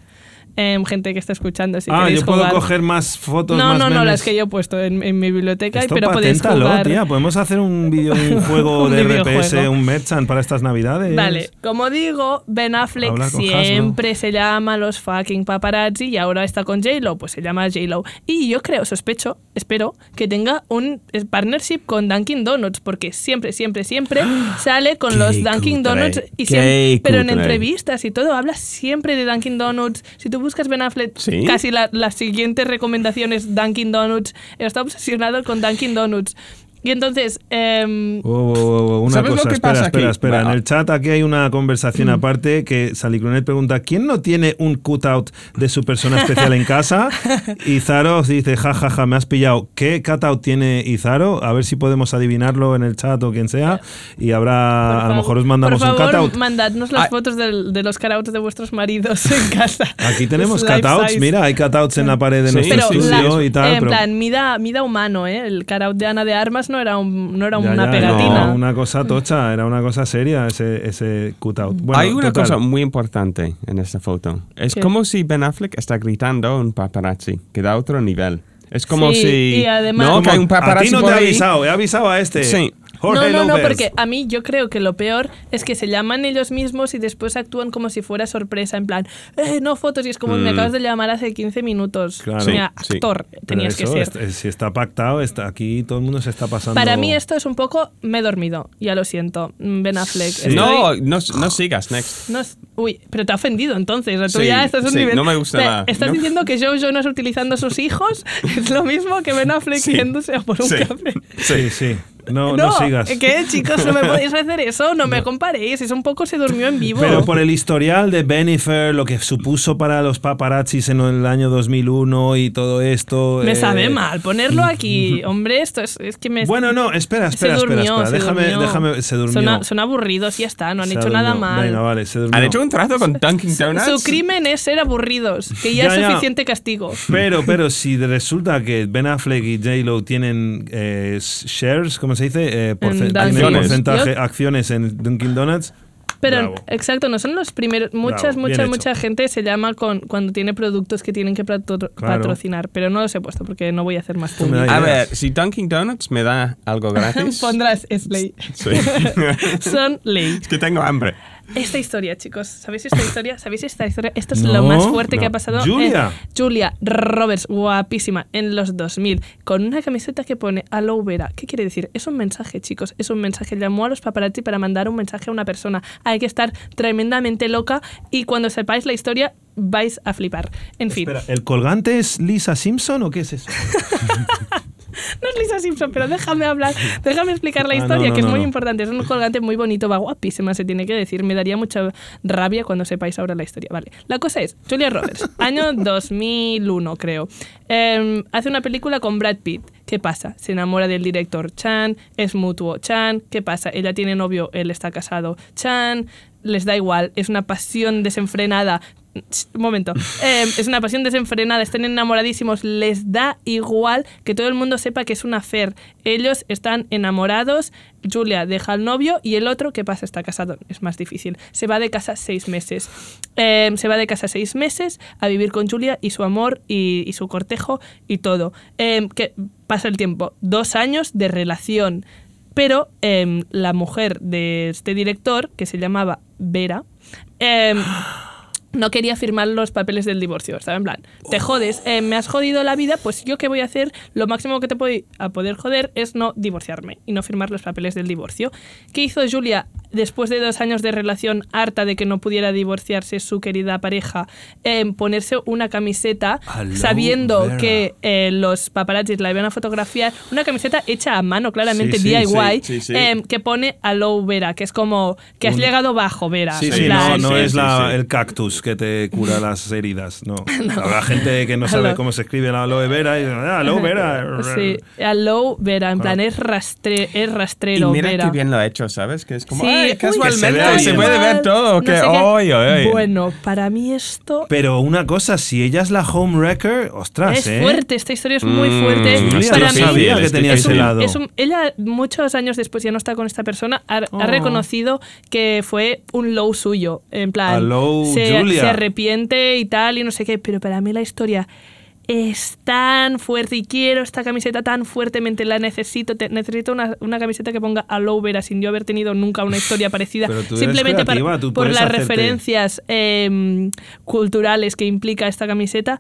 Em, gente que está escuchando, si ah, yo puedo jugar. coger más fotos, No, más no, no, memes. las que yo he puesto en, en mi biblioteca, Esto pero podéis jugar. tía. Podemos hacer un vídeo, un juego Un de. RPS, un merchant para estas navidades. Vale, como digo, Ben Affleck siempre se llama los fucking paparazzi y ahora está con J-Lo, pues se llama J-Lo. Y yo creo, sospecho, espero que tenga un eh, partnership con Dunkin' Donuts, porque siempre, siempre, siempre sale con los Dunkin' Donuts, y siempre, pero en entrevistas y todo, habla siempre de Dunkin' Donuts. Si tú buscas Ben Affleck, ¿Sí? casi la, la siguiente recomendación es Dunkin' Donuts. Está obsesionado con Dunkin' Donuts. Y entonces, em, Oh, oh, oh, oh, una ¿Sabes lo cosa, que espera, pasa espera, aquí? espera. Va. En el chat aquí hay una conversación Mm. aparte que Salicronet pregunta ¿Quién no tiene un cutout de su persona especial en casa? Y Zaro dice, ja, ja, ja, me has pillado. ¿Qué cutout tiene Izaro? A ver si podemos adivinarlo en el chat o quien sea. Y habrá, Por a lo mejor os mandamos por un favor, cutout. mandadnos las Ay. fotos del- de los cutouts de vuestros maridos en casa. Aquí tenemos cutouts, size. mira, hay cutouts en la pared de Sí, nuestro Pero sí, estudio la- y tal. en pero- plan, mida, mida humano, ¿eh? El cutout de Ana de Armas no era, un, no era Ya, una ya, pegatina. no, una cosa tocha, era una cosa seria ese, ese cutout. Bueno, Hay una total. cosa muy importante en esta foto. Es ¿Qué? como si Ben Affleck está gritando a un paparazzi, que da otro nivel. Es como Sí, si... y además- no, que hay un a paparazzi ti no te he avisado, he avisado a este. Sí. Jorge no, no, no, porque a mí yo creo que lo peor es que se llaman ellos mismos y después actúan como si fuera sorpresa, en plan, eh, no fotos, y es como me Mm. acabas de llamar hace 15 minutos. Claro. Mira, Sí, sí. actor, tenías que ser. si está pactado, está aquí todo el mundo se está pasando. Para mí esto es un poco, me he dormido, ya lo siento, Mm, Ben Affleck. Sí. estoy- No, no, no sigas, next. No uy, pero te ha ofendido entonces. Tú Sí, ya estás a un sí, nivel. no me gusta Te- nada, ¿Estás ¿no? diciendo que Joe Jonas utilizando a sus hijos es lo mismo que Ben Affleck Sí. yéndose a por un Sí. café? Sí, sí. No, no, sigas. ¿Qué, chicos? No me podéis hacer eso, no, me comparéis. Es un poco se durmió en vivo. Pero por el historial de Benifer, lo que supuso para los paparazzis en el año 2001 y todo esto. me eh, sabe mal ponerlo aquí. Hombre, esto es, es que me. Bueno, no, espera, se espera, espera, durmió, espera. se Déjame, durmió. déjame, se durmió. Son, a- son aburridos y ya está, no han Se hecho nada mal. Venga, vale, se durmió. ¿Han hecho un trato con Dunkin' Donuts? Su crimen es ser aburridos, que ya, Ya, es ya. suficiente castigo. Pero, pero si resulta que Ben Affleck y J-Lo tienen eh, shares, ¿cómo se dice? Eh, porce- Donuts. porcentaje, Yo- acciones en Dunkin' Donuts. Pero, Bravo. exacto, no son los primeros. Muchas, Bravo, mucha, gente se llama con cuando tiene productos que tienen que patro- Claro. patrocinar. Pero no los he puesto porque no voy a hacer más publicidad. A ver, si Dunkin' Donuts me da algo gratis... Pondrás Slay. Sí. Son ley. es que tengo hambre. Esta historia, chicos, ¿sabéis esta historia? ¿Sabéis esta historia? Esto es No, lo más fuerte que ha pasado. Julia. Julia Roberts, guapísima, en los 2000, con una camiseta que pone Aloe Vera. ¿Qué quiere decir? Es un mensaje, chicos, es un mensaje. Llamó a los paparazzi para mandar un mensaje a una persona. Hay que estar tremendamente loca y cuando sepáis la historia vais a flipar. En fin. Espera, ¿el colgante es Lisa Simpson o qué es eso? No es Lisa Simpson, pero déjame hablar, déjame explicar la Ah, no, historia, no, que es muy importante. Es un colgante muy bonito, va guapísima, se tiene que decir. Me daría mucha rabia cuando sepáis ahora la historia. Vale, la cosa es, Julia Roberts, año 2001 creo, Em, hace una película con Brad Pitt. ¿Qué pasa? Se enamora del director Chan, es mutuo Chan. ¿Qué pasa? Ella tiene novio, él está casado Chan. Les da igual, es una pasión desenfrenada. Un momento. Eh, es una pasión desenfrenada, están enamoradísimos, les da igual que todo el mundo sepa que es una fer. Ellos están enamorados, Julia deja al novio y el otro, ¿qué pasa? Está casado. Es más difícil. Se va de casa seis meses. Eh, se va de casa seis meses a vivir con Julia y su amor y, y su cortejo y todo. Eh, que pasa el tiempo. Dos años de relación. Pero em, la mujer de este director, que se llamaba Vera, em, no quería firmar los papeles del divorcio. Estaba en plan, te jodes, eh, me has jodido la vida, pues yo qué voy a hacer, lo máximo que te puedo a poder joder es no divorciarme y no firmar los papeles del divorcio. ¿Qué hizo Julia después de dos años de relación harta de que no pudiera divorciarse su querida pareja? en ponerse una camiseta Hello, sabiendo Vera. que eh, los paparazzis la iban a fotografiar, una camiseta hecha a mano, claramente Sí, sí, DIY, sí, sí, sí. em, que pone Hello Vera, que es como que has Un- llegado bajo Vera. Sí, sí, no, no Sí, es sí, la- sí. el cactus que te cura las heridas, no. Habrá gente que no sabe Hello. cómo se escribe la aloe vera y ah, aloe vera. Sí, hello Vera, en plan es, rastre, es Y rastrero mira Vera. qué bien lo ha hecho, ¿sabes? Que es como, ay, casualmente que se vea se, bien. puede ver todo. No que, sé qué. oy, oy, oy. Bueno, para mí esto Pero una cosa, si ella es la homewrecker, ostras, es ¿eh? fuerte, esta historia es muy Mm, fuerte. Julia para mí sabía que tenía ese lado. Es un- ella muchos años después ya no está con esta persona, ha, ha Oh. reconocido que fue un low suyo, en plan, low se, Julia. se arrepiente y tal y no sé qué, pero para mí la historia es tan fuerte y quiero esta camiseta tan fuertemente, la necesito, te- necesito una, una camiseta que ponga aloe vera sin yo haber tenido nunca una historia parecida, Pero tú eres simplemente para- creativa, tú por las hacerte- referencias em, culturales que implica esta camiseta,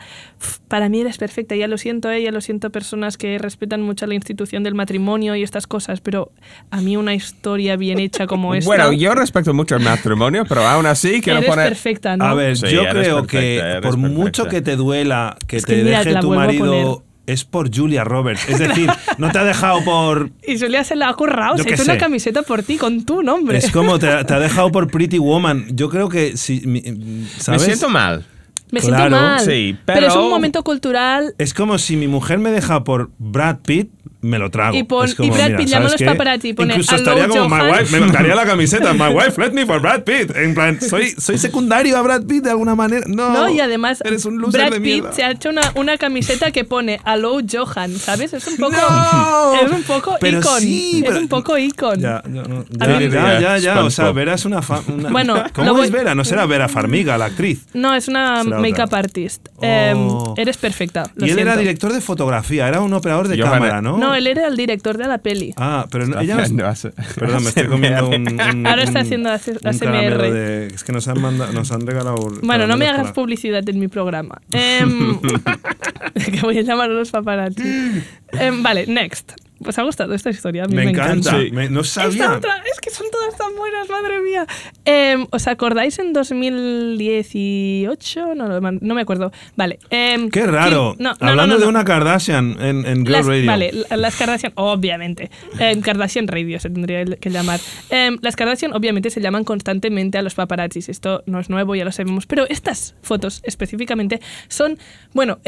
para mí eres perfecta, ya lo siento, eh, ya lo siento personas que respetan mucho la institución del matrimonio y estas cosas, pero a mí una historia bien hecha como esta... Bueno, yo respeto mucho el matrimonio, pero aún así quiero eres poner... perfecta, ¿no? A ver, Sí, yo eres creo perfecta, que eres por perfecta. mucho que te duela que Es te que mira, deje la tu vuelvo a marido, es por Julia Roberts. Es decir, no te ha dejado por... Y Julia se la ha currado, se hecho una camiseta por ti con tu nombre. Es como te, ha- te ha dejado por Pretty Woman. Yo creo que si... mi- Me siento mal. Me siento Claro, mal. sí, pero... es pero- un momento cultural Es como si mi mujer me deja por Brad Pitt, me lo trago. Y pon- Es como, y Brad Pitt llama a ¿sabes los paparazzi y pone, Incluso "Hello, estaría como my Johan". wife, me daría la camiseta, my wife let me for Brad Pitt. En plan, soy, soy secundario a Brad Pitt de alguna manera. No, No, y además eres un loser Brad de Pitt se ha hecho una, una camiseta que pone Hello Johan, ¿sabes? Es un poco No. es un poco Pero icon, sí, es un poco icon. Ya, ya, no, ya, mí- ya, ya, ya, O sea. Vera es una, fa- una- Bueno, ¿Cómo voy- es Vera? No será Vera Farmiga, la actriz. No, es una make-up artist. Oh. Eh, eres perfecta. lo y él era director de fotografía, era un operador de cámara, ¿no? No, él era el director de la peli. Ah, pero no- ella no es- Perdón, me estoy comiendo un, un- Ahora está haciendo ASMR. de- es que nos han, manda- nos han regalado. Bueno, no me hagas para- publicidad en mi programa. Em, que voy a llamar a los paparazzi. Em, vale, next. ¿Os ha gustado esta historia? A mí Me, me, encanta, Sí. me- no sabía. otra, es que son todas tan buenas, madre mía. Em, ¿Os acordáis en 2018? No, no, no me acuerdo. Vale. em, Qué raro. No, no, Hablando no, no, de una Kardashian en, en Girl Las, Radio. Vale, la- las Kardashian, obviamente. En Kardashian Radio se tendría que llamar. Em, las Kardashian, obviamente, se llaman constantemente a los paparazzis. Esto no es nuevo, ya lo sabemos. Pero estas fotos específicamente son. Bueno,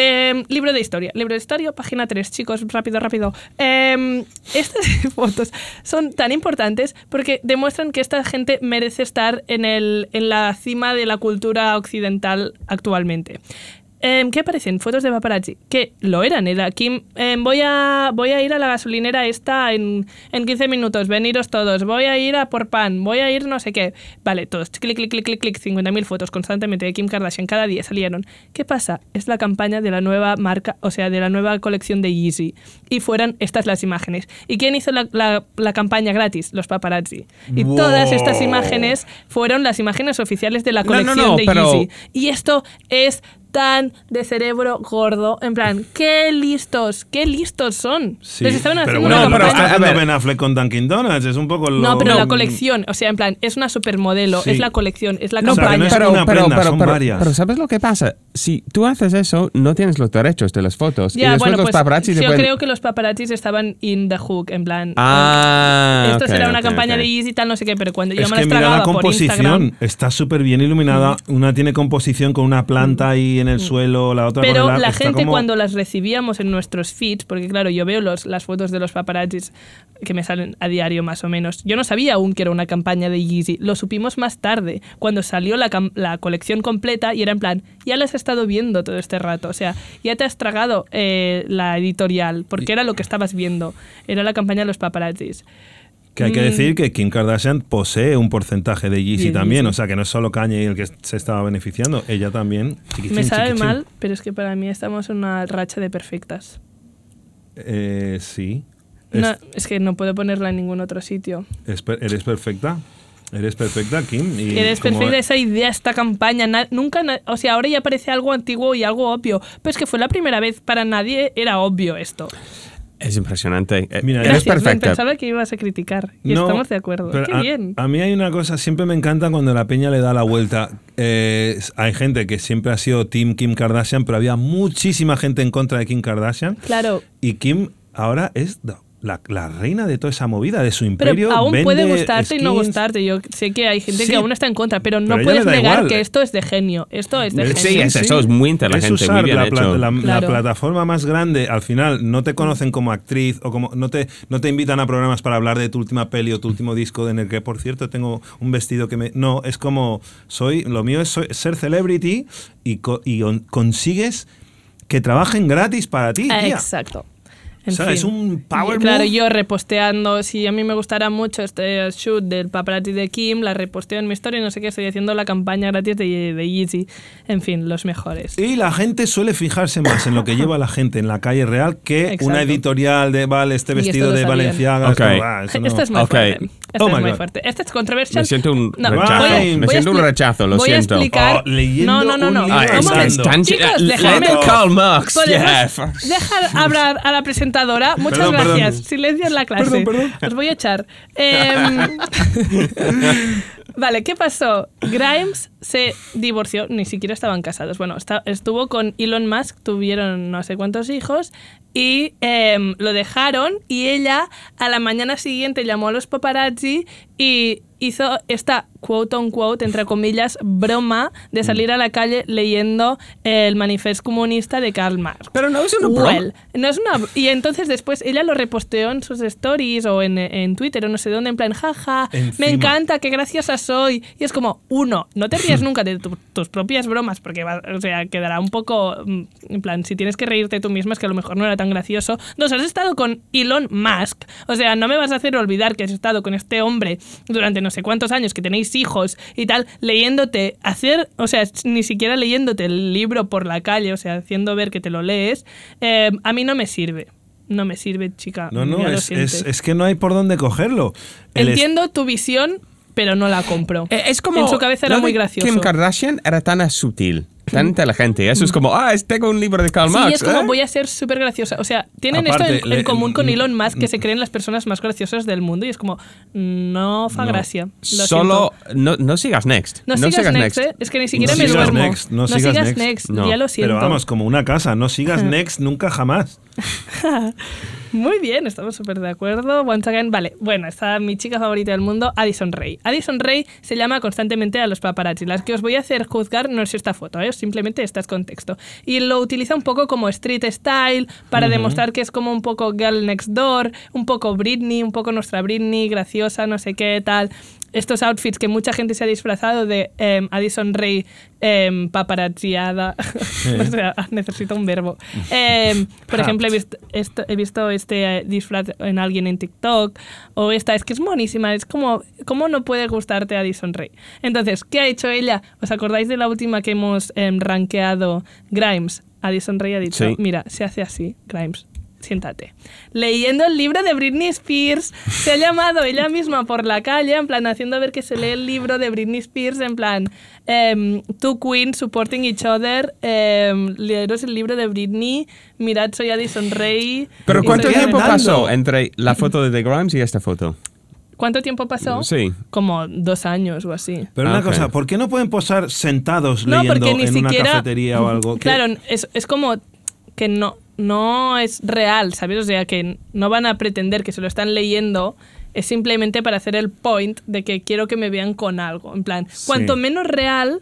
libro de historia. Libro de historia, página 3. Chicos, rápido, rápido. Em, estas fotos son tan importantes porque demuestran que esta gente merece estar en, el, en la cima de la cultura occidental actualmente. Em, ¿Qué aparecen? Fotos de paparazzi. Que lo eran, era Kim. em, voy, a, voy a ir a la gasolinera esta en, en 15 minutos, veniros todos. Voy a ir a por pan, voy a ir no sé qué. Vale, todos. Clic, clic, clic, clic, clic. 50.000 fotos constantemente de Kim Kardashian. Cada día salieron. ¿Qué pasa? Es la campaña de la nueva marca, o sea, de la nueva colección de Yeezy. Y fueran estas las imágenes. ¿Y quién hizo la, la- la campaña gratis? Los paparazzi. Y Wow. todas estas imágenes fueron las imágenes oficiales de la No, no, colección no, de pero- Yeezy. Y esto es tan de cerebro gordo. En plan, qué listos, qué listos son. Sí, Les estaban pero haciendo bueno, una pero pero está. Ben Affleck con Dunkin' Donuts, es un poco lo... No, pero lo- la colección, o sea, en plan, es una supermodelo, Sí. es la colección, es la No, campaña. no es pero, una pero, prenda, pero, son pero- varias. pero ¿sabes lo que pasa? Si tú haces eso, no tienes los derechos de las fotos. y Ya, después bueno, los pues paparazzi yo pueden- creo que los paparazzis estaban in the hook, en plan. Ah, esto ok, será una ok, campaña ok. de Yeezy y tal, no sé qué, pero cuando yo Es me mira tragaba la por composición, Instagram. está súper bien iluminada. Una tiene composición con una planta ahí en el suelo, la otra con Pero el- la gente como- cuando las recibíamos en nuestros feeds, porque claro, yo veo los, las fotos de los paparazzis que me salen a diario más o menos. Yo no sabía aún que era una campaña de Yeezy. Lo supimos más tarde, cuando salió la, la colección completa y era en plan, ya las has estado viendo todo este rato. O sea, ya te has tragado eh, la editorial, porque era lo que estabas viendo. Era la campaña de los paparazzis. Que hay que Mm. decir que Kim Kardashian posee un porcentaje de Yeezy también, Yeezy. o sea que no es solo Kanye el que se estaba beneficiando, ella también. chiquitín, Me sabe mal, pero es que para mí estamos en una racha de perfectas. Eh, sí. Es- No, es que no puedo ponerla en ningún otro sitio. es per- eres perfecta. Eres perfecta, Kim. Y Eres perfecta esa idea, esta campaña. na- nunca, na- o sea, ahora ya parece algo antiguo y algo obvio. Pero es que fue la primera vez para nadie era obvio esto. Es impresionante. Eh, Mira, Eres Gracias, Ben, perfecta. pensaba que ibas a criticar. Y No, estamos de acuerdo. pero Qué a, bien. A mí hay una cosa, siempre me encanta cuando la peña le da la vuelta. Eh, hay gente que siempre ha sido Team Kim Kardashian, pero había muchísima gente en contra de Kim Kardashian. Claro. Y Kim ahora es la, la reina de toda esa movida, de su Pero imperio. aún vende puede gustarte y no gustarte. Yo sé que hay gente Sí, que aún está en contra, pero no pero puedes negar igual. que esto es de genio. Esto es de Eh, genio. Sí, es- eso es muy inteligente, Es usar muy bien la, hecho. pla- la- la Claro. plataforma más grande. Al final no te conocen como actriz o como no te, no te invitan a programas para hablar de tu última peli o tu último disco en el que, por cierto, tengo un vestido que me... No, es como soy... Lo mío es soy- ser celebrity y, co- y on- consigues que trabajen gratis para ti, tía. Exacto. O sea, es un power Y, Claro, move. yo reposteando, si a mí me gustara mucho este shoot del paparazzi de Kim, la reposteo en mi historia y no sé qué, estoy haciendo la campaña gratis de, de Yeezy. En fin, los mejores. Y la gente suele fijarse más en lo que lleva la gente en la calle real que Exacto. una editorial de, vale, este vestido de sabían. Valenciaga. Ok. esto, ah, eso no. Esto es muy Ok. fuerte. Esto Oh es muy God. fuerte. Esto es controversial. Me siento un No, rechazo. voy Me voy siento un rechazo, lo voy siento. a explicar. Oh, leyendo no, no, no, no. Ah, Un momento. Chicos, Karl Marx, ¿Podemos yeah. dejar hablar a la presentadora? Muchas Perdón, perdón. gracias. Silencio en la clase. Perdón, perdón. Os voy a echar. Em, vale, ¿qué pasó? Grimes se divorció, ni siquiera estaban casados. Bueno, esta- estuvo con Elon Musk, tuvieron no sé cuántos hijos y em, lo dejaron y ella a la mañana siguiente llamó a los paparazzi y hizo esta quote on quote, entre comillas, broma de salir a la calle leyendo el manifiesto comunista de Karl Marx. Pero no es una broma. Well, no es una... Y entonces después ella lo reposteó en sus stories o en, en Twitter o no sé dónde, en plan, jaja, me Encima. encanta, qué graciosa soy. Y es como, uno, no te ríes nunca de tu- tus propias bromas porque, va- o sea, quedará un poco, mm, en plan, si tienes que reírte tú misma es que a lo mejor no era tan gracioso. Dos, has estado con Elon Musk. O sea, no me vas a hacer olvidar que has estado con este hombre durante no sé cuántos años, que tenéis hijos y tal, leyéndote, hacer, o sea, ni siquiera leyéndote el libro por la calle, o sea, haciendo ver que te lo lees, eh, a mí no me sirve. No me sirve, chica. No, no, es, es- es que no hay por dónde cogerlo. El Entiendo tu visión, pero no la compro. Eh, Es como. En su cabeza era muy gracioso. Kim Kardashian era tan sutil, tan inteligente. Eso es como, ah, tengo un libro de Karl Sí, Marx. es como ¿eh? voy a ser súper graciosa. O sea, tienen Aparte, esto en, en le- común con mm, Elon Musk, que se creen las personas más graciosas del mundo. Y es como, no fa No. gracia. Lo Solo. No, no sigas next. No, sigas, next, ¿eh? Es que ni siquiera No me sigas duermo. next, no sigas next. No. ya lo siento. Pero vamos, como una casa, no sigas next nunca jamás. Muy bien, estamos súper de acuerdo. Once again, vale. Bueno, está mi chica favorita del mundo, Addison Ray. Addison Ray se llama constantemente a los paparazzi. Las que os voy a hacer juzgar no es esta foto, ¿eh? simplemente esta es contexto. Y lo utiliza un poco como street style para demostrar que es como un poco girl next door, un poco Britney, un poco nuestra Britney, graciosa, no sé qué, tal. Estos outfits que mucha gente se ha disfrazado de em, Addison Ray em, paparazziada. o sea, necesito un verbo. Em, por ejemplo, he visto, esto- he visto este eh, disfraz en alguien en TikTok. O esta, es que es monísima. Es como, ¿cómo no puede gustarte Addison Ray? Entonces, ¿qué ha hecho ella? ¿Os acordáis de la última que hemos em, rankeado? Grimes. Addison Ray ha dicho, Sí. mira, se hace así, Grimes. Siéntate. Leyendo el libro de Britney Spears, se ha llamado ella misma por la calle, en plan, haciendo ver que se lee el libro de Britney Spears, en plan, em, two queens supporting each other, em, leeros el libro de Britney, mirad, soy Addison Ray. Pero ¿cuánto tiempo pasó entre la foto de The Grimes y esta foto? ¿Cuánto tiempo pasó? Sí. Como dos años o así. Pero Ah, una ok. cosa, ¿por qué no pueden posar sentados No, leyendo porque ni en siquiera. una cafetería o algo? ¿Qué- Claro, es, es como que no, no es real, ¿sabes? O sea, que no van a pretender que se lo están leyendo. Es simplemente para hacer el point de que quiero que me vean con algo. En plan, cuanto menos real,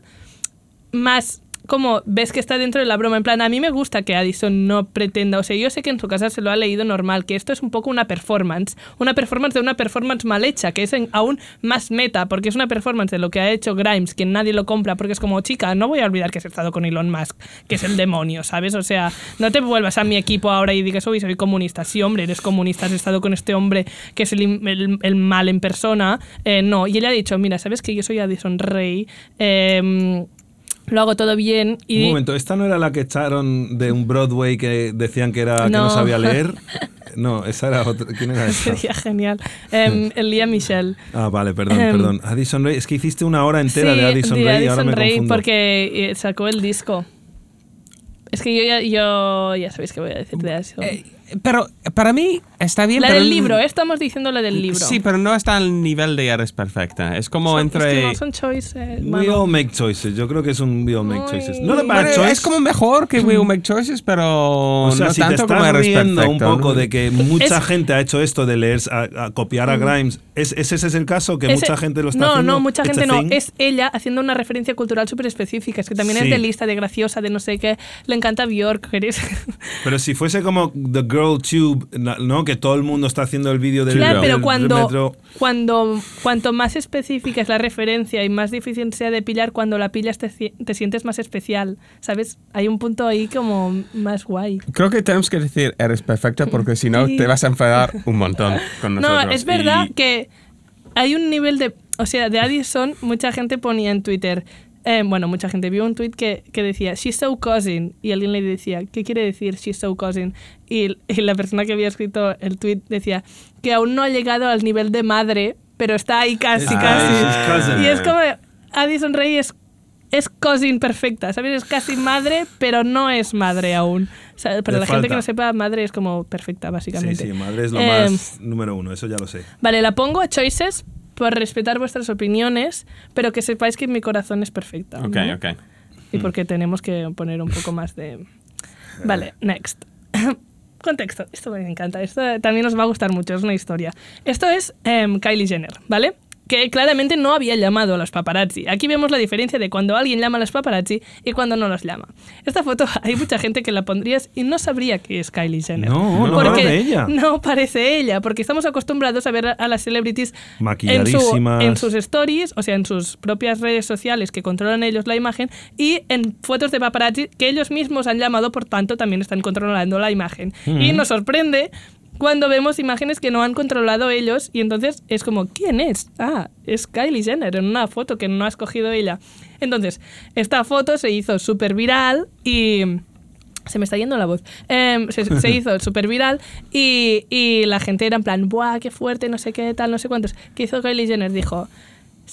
más como ves que está dentro de la broma. En plan, a mí me gusta que Addison no pretenda, o sea, yo sé que en su casa se lo ha leído normal, que esto es un poco una performance, una performance de una performance mal hecha, que es aún más meta, porque es una performance de lo que ha hecho Grimes, que nadie lo compra, porque es como, chica, no voy a olvidar que has estado con Elon Musk, que es el demonio, ¿sabes? O sea, no te vuelvas a mi equipo ahora y digas, uy, soy comunista. Sí, hombre, eres comunista, has estado con este hombre que es el, el- mal en persona. Eh, no, y él ha dicho, mira, ¿sabes que yo soy Addison Rey? Em, lo hago todo bien y... Un momento, ¿esta no era la que echaron de un Broadway que decían que, era, que no No. sabía leer? No, esa era otra. ¿Quién era esa? Sería genial. Em, el Lía Michelle. Ah, vale, perdón, Em, perdón. Addison Ray, es que hiciste una hora entera Sí, de Addison Ray y ahora Addison me Rae, confundo. porque eh, sacó el disco. Es que yo ya, yo ya sabéis que voy a decir de eso. Eh, pero para mí está bien. la pero del el- libro, ¿eh? estamos diciendo la del libro. Sí, pero no está al nivel de Eres Perfecta. Es como Son- entre... Es que no son choices. We mano. all make choices. Yo creo que es un we all make choices. No de bad choice. es como mejor que We Will Make Choices, pero o sea, no si te tanto estás como Eres riendo Perfecta. un poco ¿no? de que mucha Es- gente ha hecho esto de leer, a, a copiar a Grimes, ¿es, ¿ese es el caso? ¿Que Ese- mucha gente lo está no, haciendo? No, mucha It's a gente no. thing? Es ella haciendo una referencia cultural súper específica. Es que también Sí. es de lista, de graciosa, de no sé qué. Le encanta Bjork. Pero si fuese como The Girl Tube, na- ¿no? Que todo el mundo está haciendo el vídeo del, Claro, del pero cuando, metro. cuando cuanto más específica es la referencia y más difícil sea de pillar, cuando la pillas te, te sientes más especial. ¿Sabes? Hay un punto ahí como más guay. Creo que tenemos que decir Eres Perfecta porque si no Sí. te vas a enfadar un montón con nosotros. No, es verdad Y- que hay un nivel de... O sea, de Addison, mucha gente ponía en Twitter... eh, bueno, mucha gente vio un tweet que, que decía She's so cousin y alguien le decía ¿qué quiere decir She's so cousin? Y, y la persona que había escrito el tweet decía que aún no ha llegado al nivel de madre pero está ahí casi, Está casi. cousin. Y es como Addison Rae es, es cousin perfecta, ¿sabes? Es casi madre, pero no es madre aún. O sea, para Le la gente que falta. no sepa, madre es como perfecta, Sí, básicamente. sí, madre es lo Em, más número uno, eso ya lo sé. Vale, la pongo a choices por respetar vuestras opiniones, pero que sepáis que mi corazón es perfecta. Ok, ¿no? ok. Y porque tenemos que poner un poco más de... Vale, next. Contexto. Esto me encanta. Esto también os va a gustar mucho. Es una historia. Esto es em, Kylie Jenner, ¿vale? Que claramente no había llamado a los paparazzi. Aquí vemos la diferencia de cuando alguien llama a los paparazzi y cuando no los llama. Esta foto hay mucha gente que la pondrías y no sabría que es Kylie Jenner. No, no parece ella. No parece ella, porque estamos acostumbrados a ver a- las celebrities en, su- en sus stories, o sea, en sus propias redes sociales que controlan ellos la imagen, y en fotos de paparazzi que ellos mismos han llamado, por tanto, también están controlando la imagen. Y nos sorprende cuando vemos imágenes que no han controlado ellos, y entonces es como, ¿quién es? Ah, es Kylie Jenner en una foto que no ha escogido ella. Entonces, esta foto se hizo súper viral y... Se me está yendo la voz. Em, se, se hizo súper viral y, y la gente era en plan, ¡buah, qué fuerte! No sé qué, tal, no sé cuántos. ¿Qué hizo Kylie Jenner? Dijo,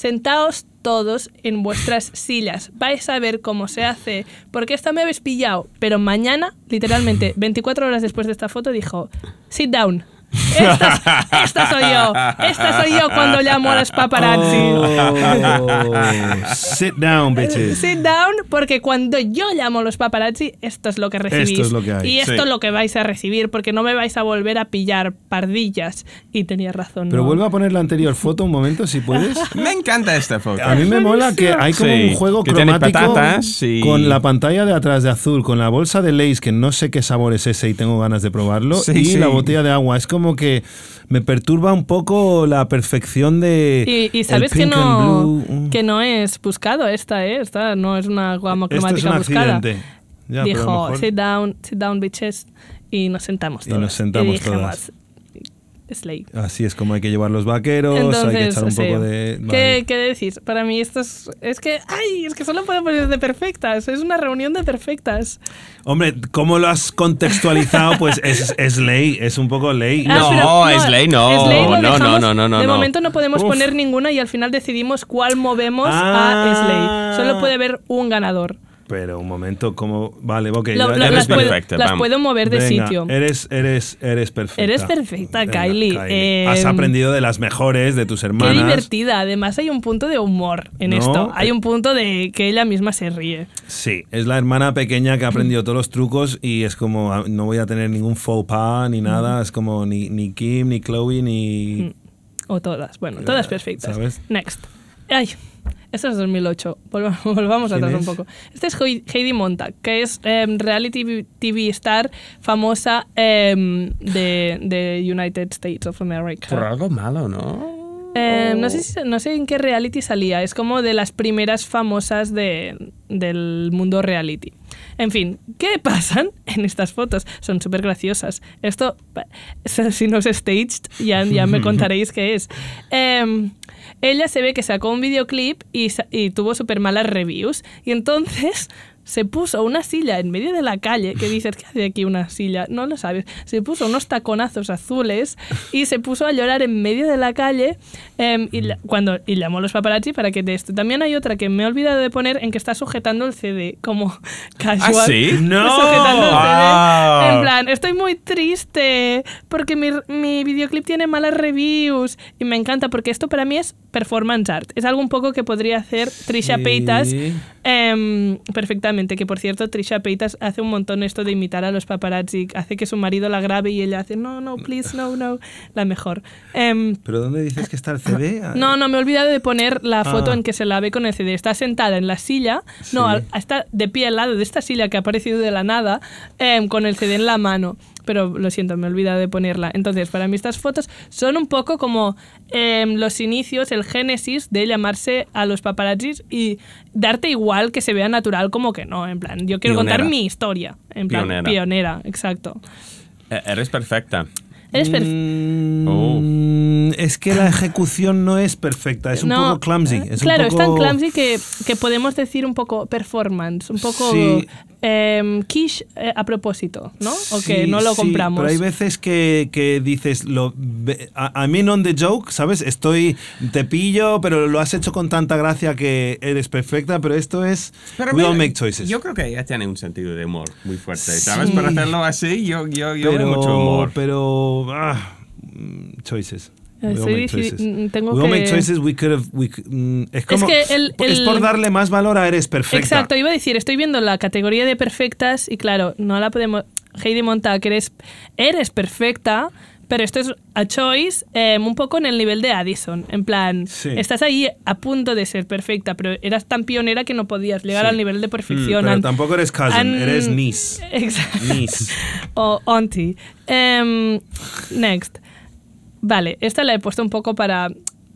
sentaos todos en vuestras sillas. Vais a ver cómo se hace. Porque esta me habéis pillado. Pero mañana, literalmente, 24 horas después de esta foto, dijo, sit down. Esta, esta soy yo. Esta soy yo cuando llamo a los paparazzi. Oh, sit down, bitches. Sit down, porque cuando yo llamo a los paparazzi, esto es lo que recibís. Esto es lo que hay. Y esto Sí. es lo que vais a recibir, porque no me vais a volver a pillar pardillas. Y tenía razón. Pero ¿no? vuelve a poner la anterior foto un momento, si puedes. Me encanta esta foto. A mí me mola que hay como Sí, un juego cromático patatas y- con la pantalla de atrás de azul, con la bolsa de Lays, que no sé qué sabor es ese y tengo ganas de probarlo, Sí, y sí. la botella de agua. Es como que me perturba un poco la perfección de. Y, y sabes que no. Mm. que no es buscado esta, ¿eh? Esta no es una gama es cromática un buscada. accidente. Ya, Dijo, mejor- sit down, sit down, bitches. Y nos sentamos Y todos. nos sentamos dijimos, todas. Slay. Así es como hay que llevar los vaqueros, hay que Entonces, echar un sí. poco de. ¿Qué, vale. ¿Qué decir? Para mí esto es... Es que, ay, es que solo puedo poner de perfectas. Es una reunión de perfectas. Hombre, ¿cómo lo has contextualizado? Pues es, es ley, es un poco ley. Ah, No, pero Slay no. Slay lo No, no, no, no, no, De no. momento no podemos Uf. poner ninguna y al final decidimos cuál movemos Ah. a Slay. Solo puede haber un ganador. Pero un momento, ¿cómo? Vale, ok. Lo- eres las, puedo, perfecta, las puedo mover de Venga, sitio. Eres, eres, eres perfecta. Eres perfecta, Venga, Kylie. Eh, Has aprendido de las mejores, de tus Qué hermanas. divertida. Además hay un punto de humor en No, esto. Hay eh. un punto de que ella misma se ríe. Sí, es la hermana pequeña que ha aprendido todos los trucos y es como, ah, no voy a tener ningún faux pas ni nada. Es como ni, ni Kim, ni Chloe, ni... O todas. Bueno, todas perfectas. ¿sabes? Next. Ay, Este es 2008. Volva- Volvamos ¿Quién atrás un poco. Este es Hei- Heidi Montag, que es em, reality TV star famosa em, de, de United States of America. Por algo malo, ¿no? Eh, no, sé no sé en qué reality salía. Es como de las primeras famosas de- del mundo reality. En fin, ¿qué pasan en estas fotos? Son súper graciosas. Esto, pa- si no es staged, ya, ya me contaréis qué es. Em, ella se ve que sacó un videoclip y, y tuvo súper malas reviews. Y entonces se puso una silla en medio de la calle, que dices, ¿qué hace aquí una silla? No lo sabes. Se puso unos taconazos azules y se puso a llorar en medio de la calle em, y, la- cuando, y llamó a los paparazzi para que de esto. También hay otra que me he olvidado de poner en que está sujetando el CD, como casual. ¿Ah, sí? ¡No! Sujetando el CD. Ah. En plan, estoy muy triste porque mi, mi videoclip tiene malas reviews y me encanta porque esto para mí es performance art. Es algo un poco que podría hacer Trisha Sí. Paytas em, perfectamente. Que por cierto, Trisha Paytas hace un montón esto de imitar a los paparazzi. Hace que su marido la grabe y ella hace no, no, please, no, no. La mejor. Em, ¿Pero dónde dices que está el CD? no, no, me he olvidado de poner la foto Ah. en que se la ve con el CD. Está sentada en la silla, no, Sí. al- está de pie al lado de esta silla que ha aparecido de la nada, em, con el CD en la mano. Pero lo siento, me he olvidado de ponerla. Entonces, para mí estas fotos son un poco como em, los inicios, el génesis de llamarse a los paparazzis y darte igual que se vea natural como que no. En plan, yo quiero contar mi historia. En plan, Pionera. pionera, exacto. Eh, Eres perfecta. Eres Mm, Oh. Es que la ejecución no es perfecta, es un No, poco clumsy. Es un claro, poco- es tan clumsy que, que podemos decir un poco performance, un poco Sí. Em, quiche eh, a propósito, ¿no? o que Sí, no lo sí, compramos. pero hay veces que, que dices, lo, a, a mí on the joke, ¿sabes? Estoy, te pillo, pero lo has hecho con tanta gracia que eres perfecta, pero esto es, Pero we mira, all make choices. Yo creo que ella tiene un sentido de humor muy fuerte, ¿sabes? Para hacerlo así, yo, yo, yo veo mucho pero, humor. pero, ah, mm, choices. Estoy deci- choices. mm, tengo We que- choices, we could have, we mm, es como, que el- es el- por darle más valor a eres perfecta. Exacto, iba a decir, estoy viendo la categoría de perfectas y claro, no la podemos... Heidi Montag, eres, eres perfecta, pero esto es a choice em, un poco en el nivel de Addison. En plan, Sí. estás ahí a punto de ser perfecta, pero eras tan pionera que no podías llegar Sí. al nivel de perfección. Mm, Pero tampoco eres cousin, eres niece. Exacto. Niece. o auntie. Em, next. Vale, esta la he puesto un poco para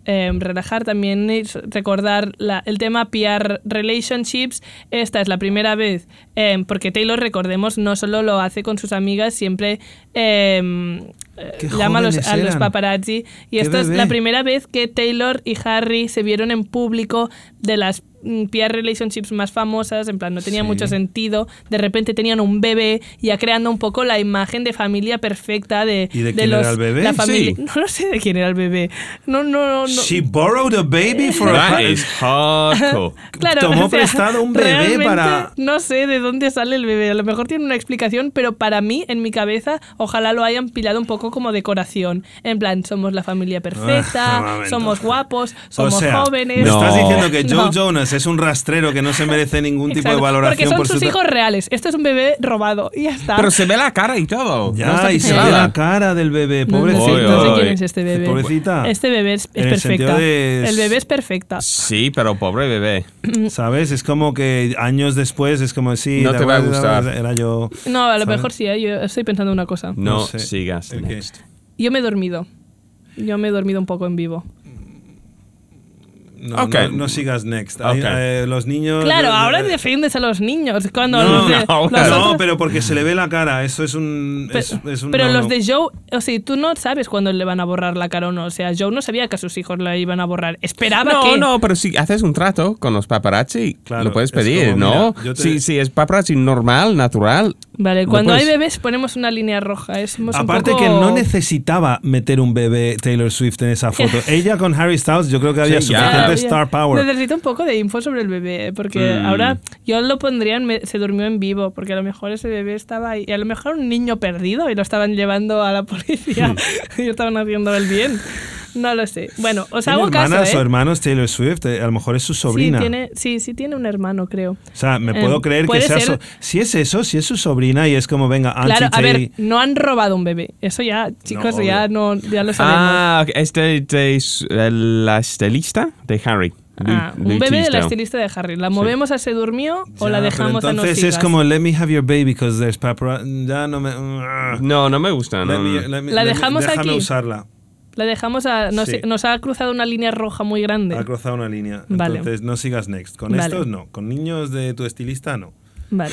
em, relajar también y recordar la- el tema PR Relationships. Esta es la primera vez, em, porque Taylor, recordemos, no solo lo hace con sus amigas, siempre em, eh, llama a los, a paparazzi. Y esta es la primera vez que Taylor y Harry se vieron en público de las mm, PR relationships más famosas, en plan no tenía Sí. mucho sentido, de repente tenían un bebé ya creando un poco la imagen de familia perfecta de, ¿Y de quién los, era el bebé? La familia, Sí. No lo sé de quién era el bebé. No, no, no. no. She borrowed a baby for a That is hardcore. Claro, tomó o sea, prestado un bebé para- No sé de dónde sale el bebé. A lo mejor tiene una explicación, pero para mí, en mi cabeza, ojalá lo hayan pillado un poco como decoración. En plan, somos la familia perfecta, somos guapos, O somos sea, jóvenes. me No. estás diciendo que Joe No. Jonas es un rastrero que no se merece ningún tipo de valoración Porque son por sus su hijos reales. Esto es un bebé robado. Y ya está. Pero se ve la cara y todo. no Ya, está y se ve la cara del bebé, No, no sé- pobrecita. no sé, Oy, quién es este bebé. Pobrecita. Este bebé es, es el perfecta. de- El bebé es perfecta. Sí, pero pobre bebé. ¿Sabes? Es como que años después es como si... No te va a gustar. Era yo... No, a lo ¿sabes? mejor sí, ¿eh? yo estoy pensando una cosa. No, No sé. sigas. Yo me he dormido. Yo me he dormido un poco en vivo. No, Ok. no, no sigas next. Ahí, Ok. eh, los niños... Claro, ahora eh, defiendes a los niños. Cuando No, los de, no, los claro. No, otros- pero porque se le ve la cara. Eso es un... Pe- es, es un pero no, los no. de Joe, o sea, tú no sabes cuándo le van a borrar la cara o no. O sea, Joe no sabía que a sus hijos la iban a borrar. Esperaba No, que. no, pero si haces un trato con los paparazzi, Claro, lo puedes es pedir, como, ¿no? mira, te- Si, si es paparazzi normal, natural. Vale, cuando hay puedes- bebés ponemos una línea roja. Es, somos un Aparte poco- que no necesitaba meter un bebé Taylor Swift en esa foto. Ella con Harry Styles yo creo que había Sí, ya. suficiente Star power. Necesito un poco de info sobre el bebé, porque Mm. ahora yo lo pondría en me- se durmió en vivo, porque a lo mejor ese bebé estaba ahí, y a lo mejor un niño perdido y lo estaban llevando a la policía y estaban haciendo el bien. No lo sé. Bueno, os ¿Tiene hago caso, hermanas ¿eh? o hermanos Taylor Swift? Eh, A lo mejor es su sobrina. Sí, tiene, sí, sí tiene un hermano, creo. O sea, me Eh, puedo creer que sea... ser- so- Si es eso, si es su sobrina y es como, venga, Auntie Claro, a ver, no han robado un bebé. Eso ya, chicos, obvio. ya no ya lo sabemos. Ah, es de, de eh, la estilista de Harry. Ah, un bebé de la estilista de Harry. ¿La movemos a se durmió o Ya, la dejamos a no entonces es como let me have your baby because there's paparazzi. Ya no me. No, no me gusta. No. me- ¿La let me- dejamos déjame aquí? usarla. La dejamos a... Nos, Sí. nos ha cruzado una línea roja muy grande. Ha cruzado una línea. Vale. Entonces no sigas next. Con Vale. estos no. Con niños de tu estilista no. Vale.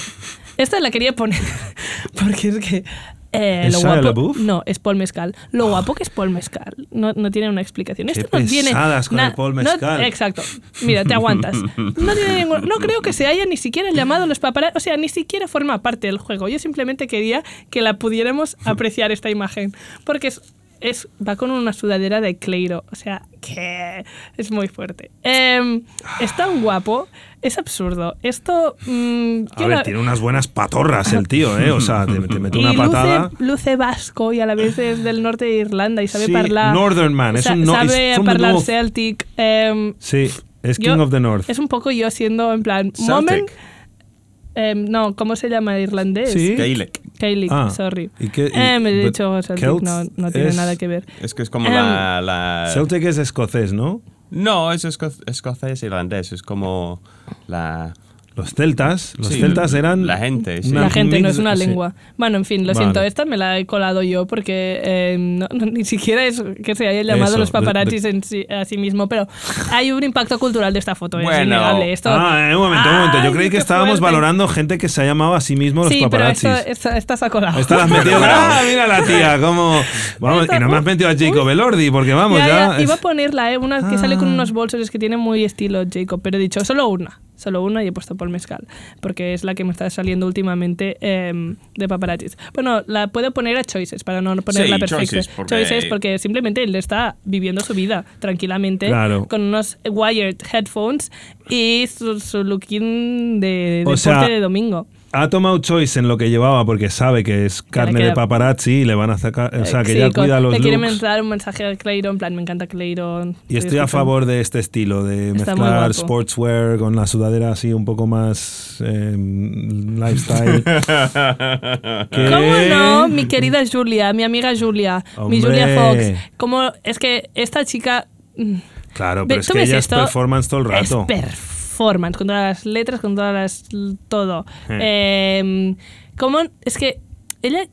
Esta la quería poner porque es que... eh, ¿Es lo Shia guapo, LaBeouf? no, es Paul Mezcal. Lo guapo que es Paul Mezcal no, no tiene una explicación. Qué Esto no tiene con el Paul no- Mescal. exacto. Mira, te aguantas. No, tiene ningún- no creo que se haya ni siquiera llamado los paparazzi. O sea, ni siquiera forma parte del juego. Yo simplemente quería que la pudiéramos apreciar esta imagen. Porque es, es- va con una sudadera de Cleiro. O sea, que es muy fuerte. Em, es tan guapo. Es absurdo. Esto... mm, A ver, la- tiene unas buenas patorras el tío, ¿eh? O sea, te, te mete una luce, patada. luce vasco y a la vez es del norte de Irlanda y sabe Sí, hablar. Northern man, es un no- sabe hablar. Celtic. em, Sí, es yo- King of the North. Es un poco yo siendo en plan. Celtic. Moment. em, no, ¿cómo se llama irlandés? Sí. Gaelic. Gaelic, Ah, sorry. ¿y qué- y- Eh, me he dicho Celtic, Celt no, no tiene es- nada que ver. Es que es como Em, la, la- Celtic es escocés, ¿no? No, es esco- escocés irlandés. Es como la... Los celtas, los Sí, celtas eran. la gente, sí. la gente no es de- una sí. lengua. Bueno, en fin, lo Vale. siento, esta me la he colado yo porque eh, no- no, ni siquiera es que se haya llamado Eso, los de- paparazzis de- en sí- a sí mismo, pero hay un impacto cultural de esta foto, es Bueno. innegable. Esto, Ah, eh, un momento, un momento. Yo ¡Ay, creí que estábamos fuerte! valorando gente que se ha llamado a sí mismo los Sí, pero paparazzis. esto, esta, esta se ha colado. Esta la has metido. ¡Ah, mira la tía! ¿Cómo? Vamos, y no me has metido a Jacob Elordi, porque vamos, Ya, ya. ya, es- Iba a ponerla, ¿eh? una que sale con Ah. unos bolsos, es que tiene muy estilo Jacob, pero he dicho solo una, solo una y he puesto Paul Mezcal, porque es la que me está saliendo últimamente em, de paparazzis. Bueno, la puedo poner a Choices para no ponerla Sí, perfecta. Choices, porque- Choices porque simplemente él está viviendo su vida tranquilamente Claro. con unos wired headphones y su, su looking de, de O sea, deporte de domingo. Ha tomado choice en lo que llevaba porque sabe que es carne queda- de paparazzi y le van a sacar. O sea, que Sí, ya con- cuida los Le quiere looks. mandar un mensaje a Clayton, en plan, me encanta Clayton. Y estoy a favor de este estilo, de Está mezclar sportswear con la sudadera así un poco más eh, lifestyle. ¿Qué? ¿Cómo no? Mi querida Julia, mi amiga Julia, mi Hombre. Julia Fox. Como es que esta chica. mm, Claro, pero es ¿tú que ella es performance todo el rato. Es performance, con todas las letras, con todas las. todo. Eh. ¿Cómo? Es que ella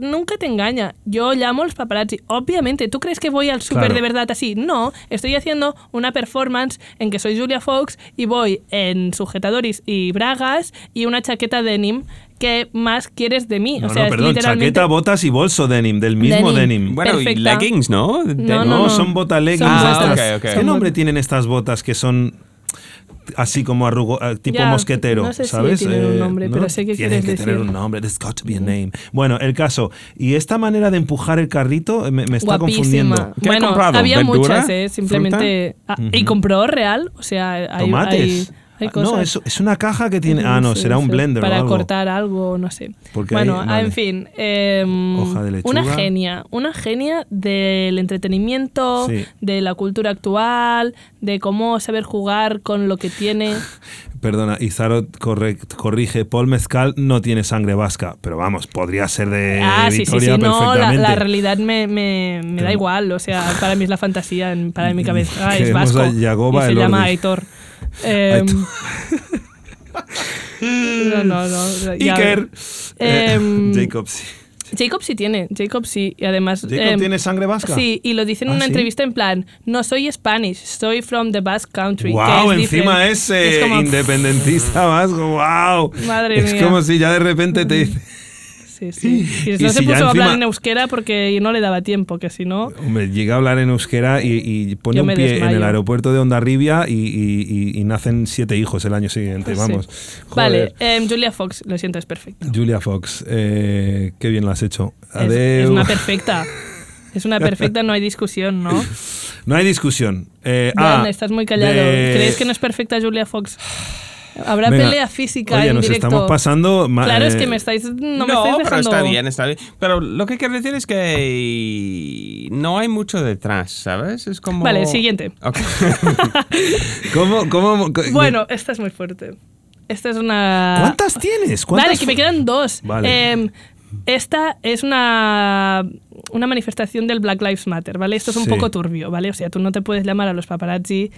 nunca te engaña. Yo llamo a los paparazzi. Obviamente, ¿tú crees que voy al súper Claro. de verdad así? No, estoy haciendo una performance en que soy Julia Fox y voy en sujetadores y bragas y una chaqueta denim. ¿Qué más quieres de mí? no, o sea, no, es perdón, literalmente... chaqueta, botas y bolso denim, del mismo Denim. denim. Bueno, y Perfecta. leggings, ¿no? De- No, No, no. son bota leggings. Ah, ok, ok. ¿Qué nombre tienen estas botas que son así como arrugo, eh, tipo mosquetero, no sé si ¿sabes? tienen un Eh, nombre, pero sé qué Tienen que tener decir. un nombre, there's got to be a name. Bueno, el caso, y esta manera de empujar el carrito eh, me, me está Guapísima. confundiendo. ¿Qué Bueno, comprado? había ¿Verdura? muchas, ¿eh? Simplemente. Ah, Y compró real, o sea, hay, Tomates. hay, hay Ah, cosas. no, es, es una caja que tiene. Ah, no, Sí, será un sí, blender Para o algo. cortar algo, no sé. Porque bueno, vale. en fin. em, Hoja de lechuga. Una genia. Una genia del entretenimiento, Sí. de la cultura actual, de cómo saber jugar con lo que tiene. Perdona, corre- corrige, Paul Mezcal no tiene sangre vasca, pero vamos, podría ser de ah, sí, sí, sí. Vitoria No, la, realidad me, me, me da igual. O sea, para mí es la fantasía, para mi cabeza. Ah, es vasco. y se llama Aitor. Em, no, no, no. ya- Iker. Eh, Em, Jacob, sí. Jacob sí tiene, Jacob sí, y además... ¿Jacob em, tiene sangre vasca? Sí, y lo dice en ¿Ah, una sí? entrevista en plan, no soy Spanish, soy from the Basque Country. Wow, es encima different". es, eh, Es como, independentista vasco, wow. Madre es mía. como si ya de repente te dice, Sí, sí. Y, Y no se si puso a hablar en euskera porque no le daba tiempo, que si no... hombre, llega a hablar en euskera y, y pone un pie en el aeropuerto de Ondarribia y, y- nacen siete hijos el año siguiente, vamos. Vale, em, Julia Fox, lo siento, es perfecta. Julia Fox, eh, qué bien lo has hecho. Es, es una perfecta. Es una perfecta, no hay discusión, ¿no? No hay discusión. Eh, ah, estás muy callado. de- ¿Crees que no es perfecta Julia Fox? Habrá Venga, pelea física Oye, en nos directo. estamos pasando. ma- Claro, es eh, que me estáis... No, me estáis pero dejando... está bien, está bien. Pero lo que quiero decir es que no hay mucho detrás, ¿sabes? Es como... Vale, siguiente. Ok. ¿Cómo, Bueno, esta es muy fuerte. Esta es una... ¿Cuántas tienes? ¿Cuántas Vale, que me quedan dos. Vale. Em, esta es una, una manifestación del Black Lives Matter, ¿vale? Esto es un Sí. poco turbio, ¿vale? O sea, tú no te puedes llamar a los paparazzi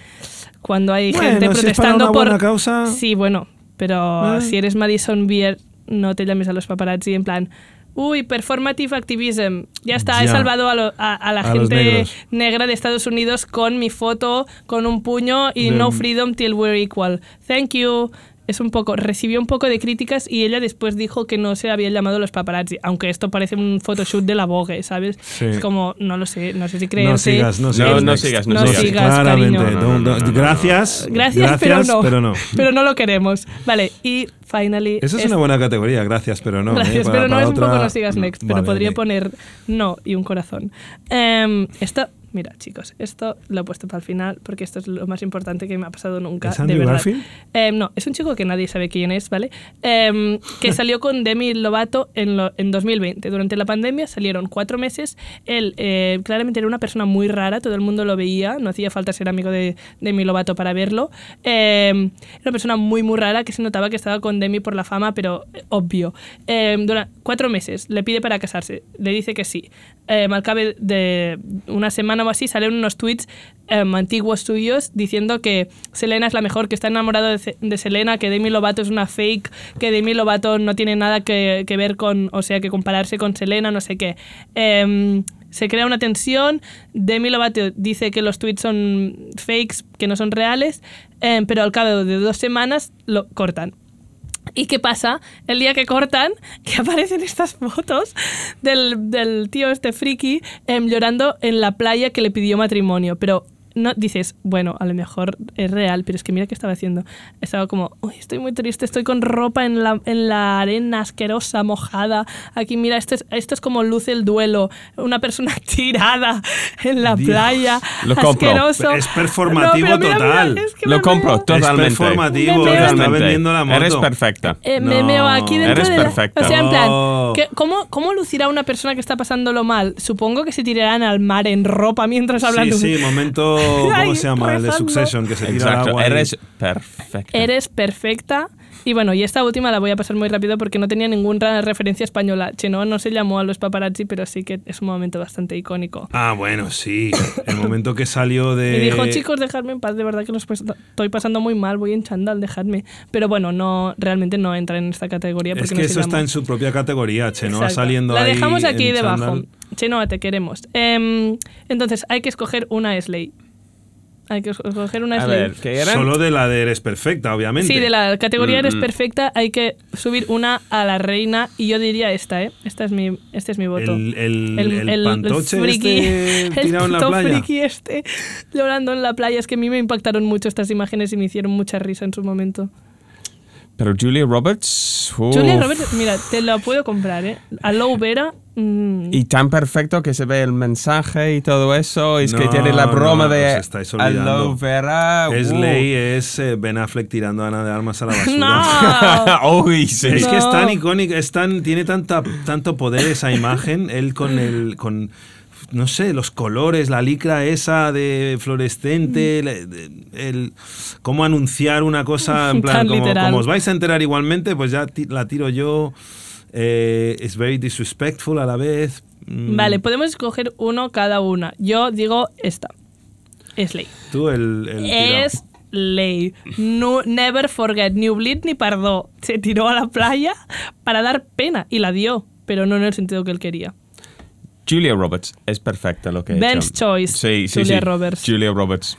cuando hay Bueno, gente si es para protestando una por... buena causa. Sí, bueno, pero Eh. si eres Madison Beer, no te llames a los paparazzi en plan... Uy, performative activism. Ya está, he salvado a, lo- a- a la A gente negra de Estados Unidos con mi foto, con un puño y De- no freedom till we're equal. Thank you. Es un poco, recibió un poco de críticas y ella después dijo que no se había llamado los paparazzi, aunque esto parece un photoshoot de la Vogue, ¿sabes? Sí. Es como, no lo sé, no sé si creerte. No sigas, no No, sigas. no sigas, no No sigas. sigas, Claramente. No, no, gracias. Gracias, pero no. pero no. Pero no lo queremos. Vale, y finally. Esa es una buena categoría, gracias, pero no. ¿eh? Gracias, Para- pero no es un poco no sigas next, pero Vale, podría poner no y un corazón. Esto, mira, chicos, esto lo he puesto para el final porque esto es lo más importante que me ha pasado nunca. ¿Es de Andrew verdad. Garfield? Em, no, es un chico que nadie sabe quién es, ¿vale? Em, que salió con Demi Lovato en, lo- en 2020. Durante la pandemia salieron cuatro meses. Él eh, claramente era una persona muy rara, todo el mundo lo veía, no hacía falta ser amigo de Demi Lovato para verlo. Em, era una persona muy, muy rara que se notaba que estaba con Demi por la fama, pero eh, obvio. Durante cuatro meses le pide para casarse, le dice que sí. Em, al cabo de una semana o así salen unos tweets em, antiguos suyos diciendo que Selena es la mejor, que está enamorado de, Selena, que Demi Lovato es una fake, que Demi Lovato no tiene nada que, ver con, o sea, que compararse con Selena, no sé qué. Em, se crea una tensión, Demi Lovato dice que los tweets son fakes, que no son reales, pero al cabo de dos semanas lo cortan. ¿Y qué pasa? El día que cortan, que aparecen estas fotos del, del tío este friki em, llorando en la playa que le pidió matrimonio. Pero no dices, bueno, a lo mejor es real, pero es que mira qué estaba haciendo. Estaba como, uy, estoy muy triste, estoy con ropa en la, en la arena asquerosa, mojada. Aquí, mira, esto es, esto es como luce el duelo. Una persona tirada en la Dios. playa. Lo compro. asqueroso. Es performativo No, mira, total. es que Lo compro veo- totalmente. performativo, Me veo- está Totalmente. vendiendo la moto. Eres perfecta. Eh, me No, meo aquí dentro eres de la- perfecta. O sea, en plan, No. ¿qué- cómo, ¿cómo lucirá una persona que está pasándolo mal? Supongo que se tirarán al mar en ropa mientras hablan. Sí, sí, momento, ¿cómo se llama? El de. Succession, que se tira al Exacto. agua. y- Eres perfecta. Eres perfecta. Y bueno, y esta última la voy a pasar muy rápido porque no tenía ninguna referencia española. Chenoa no se llamó a los paparazzi, pero sí que es un momento bastante icónico. Ah, bueno, sí. El momento que salió de... Y dijo, chicos, dejadme en paz, de verdad que los pues- estoy pasando muy mal, voy en chándal, dejadme. Pero bueno, no, realmente no entra en esta categoría porque Es no que se eso está llamó. en su propia categoría, Chenoa Exacto. saliendo La ahí dejamos aquí en debajo. chándal. Chenoa, te queremos. Em, entonces, hay que escoger una Slay. Hay que escoger una A ver, ¿qué eran? Solo de la de Eres Perfecta, obviamente. Sí, de la categoría Mm, Eres mm. Perfecta hay que subir una a la reina y yo diría esta, ¿eh? Esta es mi, este es mi voto. El, el, el, pantoche friki, este el tirado en la puto playa. friki este llorando en la playa. Es que a mí me impactaron mucho estas imágenes y me hicieron mucha risa en su momento. Pero Julia Roberts. uf. Julia Roberts, mira, te la puedo comprar, ¿eh? A Low Vera. Mm, Y tan perfecto que se ve el mensaje y todo eso. Es que No, tiene la broma no, de. Aloe Vera. uh. Slay es eh, Ben Affleck tirando a Ana de Armas a la basura. ¡No! Uy, sí. Es que es tan icónica, es tan, tiene tanta, tanto poder esa imagen, él con el, con, no sé, los colores, la licra esa de fluorescente, la- de- el, cómo anunciar una cosa, en plan, Tan como, como os vais a enterar igualmente, pues ya la tiro yo, eh, es very disrespectful a la vez. Mm, Vale, podemos escoger uno cada una. Yo digo esta. Slay. Tú el, el. Es ley. No, never forget, ni oblit ni perdó. Se tiró a la playa para dar pena y la dio, pero no en el sentido que él quería. Julia Roberts es perfecta lo que Ben's hecho. choice, Sí, sí, Julia sí. Roberts. Julia Roberts.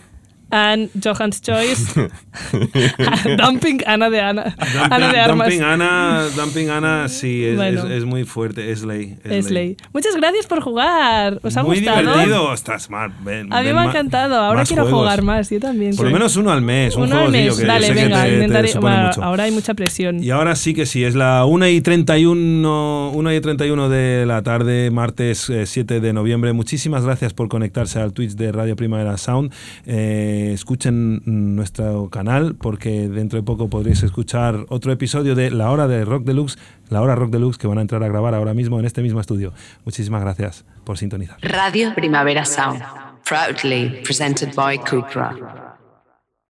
And Johan's Choice. Dumping Ana de Ana. Dumping, Ana de Armas. Dumping Ana, Dumping Ana, sí, es, Bueno. es- es muy fuerte, es ley. Es ley. Muchas gracias por jugar. ¿Os ha Muy gustado? divertido, estás mal. ven- A mí me ha encantado. Ahora quiero juegos. jugar más. Yo también. Por lo Sí. menos uno al mes, un Uno al mes. que Dale, venga, te- te, intentaré. supone Bueno, mucho. ahora hay mucha presión. Y ahora sí que sí, es la 1 y 31, 1 y 31 de la tarde, martes eh, 7 de noviembre. Muchísimas gracias por conectarse al Twitch de Radio Primavera Sound. Eh, escuchen nuestro canal porque dentro de poco podréis escuchar otro episodio de La Hora de Rock Deluxe, La Hora Rock Deluxe que van a entrar a grabar ahora mismo en este mismo estudio. Muchísimas gracias por sintonizar. Radio Primavera Sound. Proudly presented by Cupra.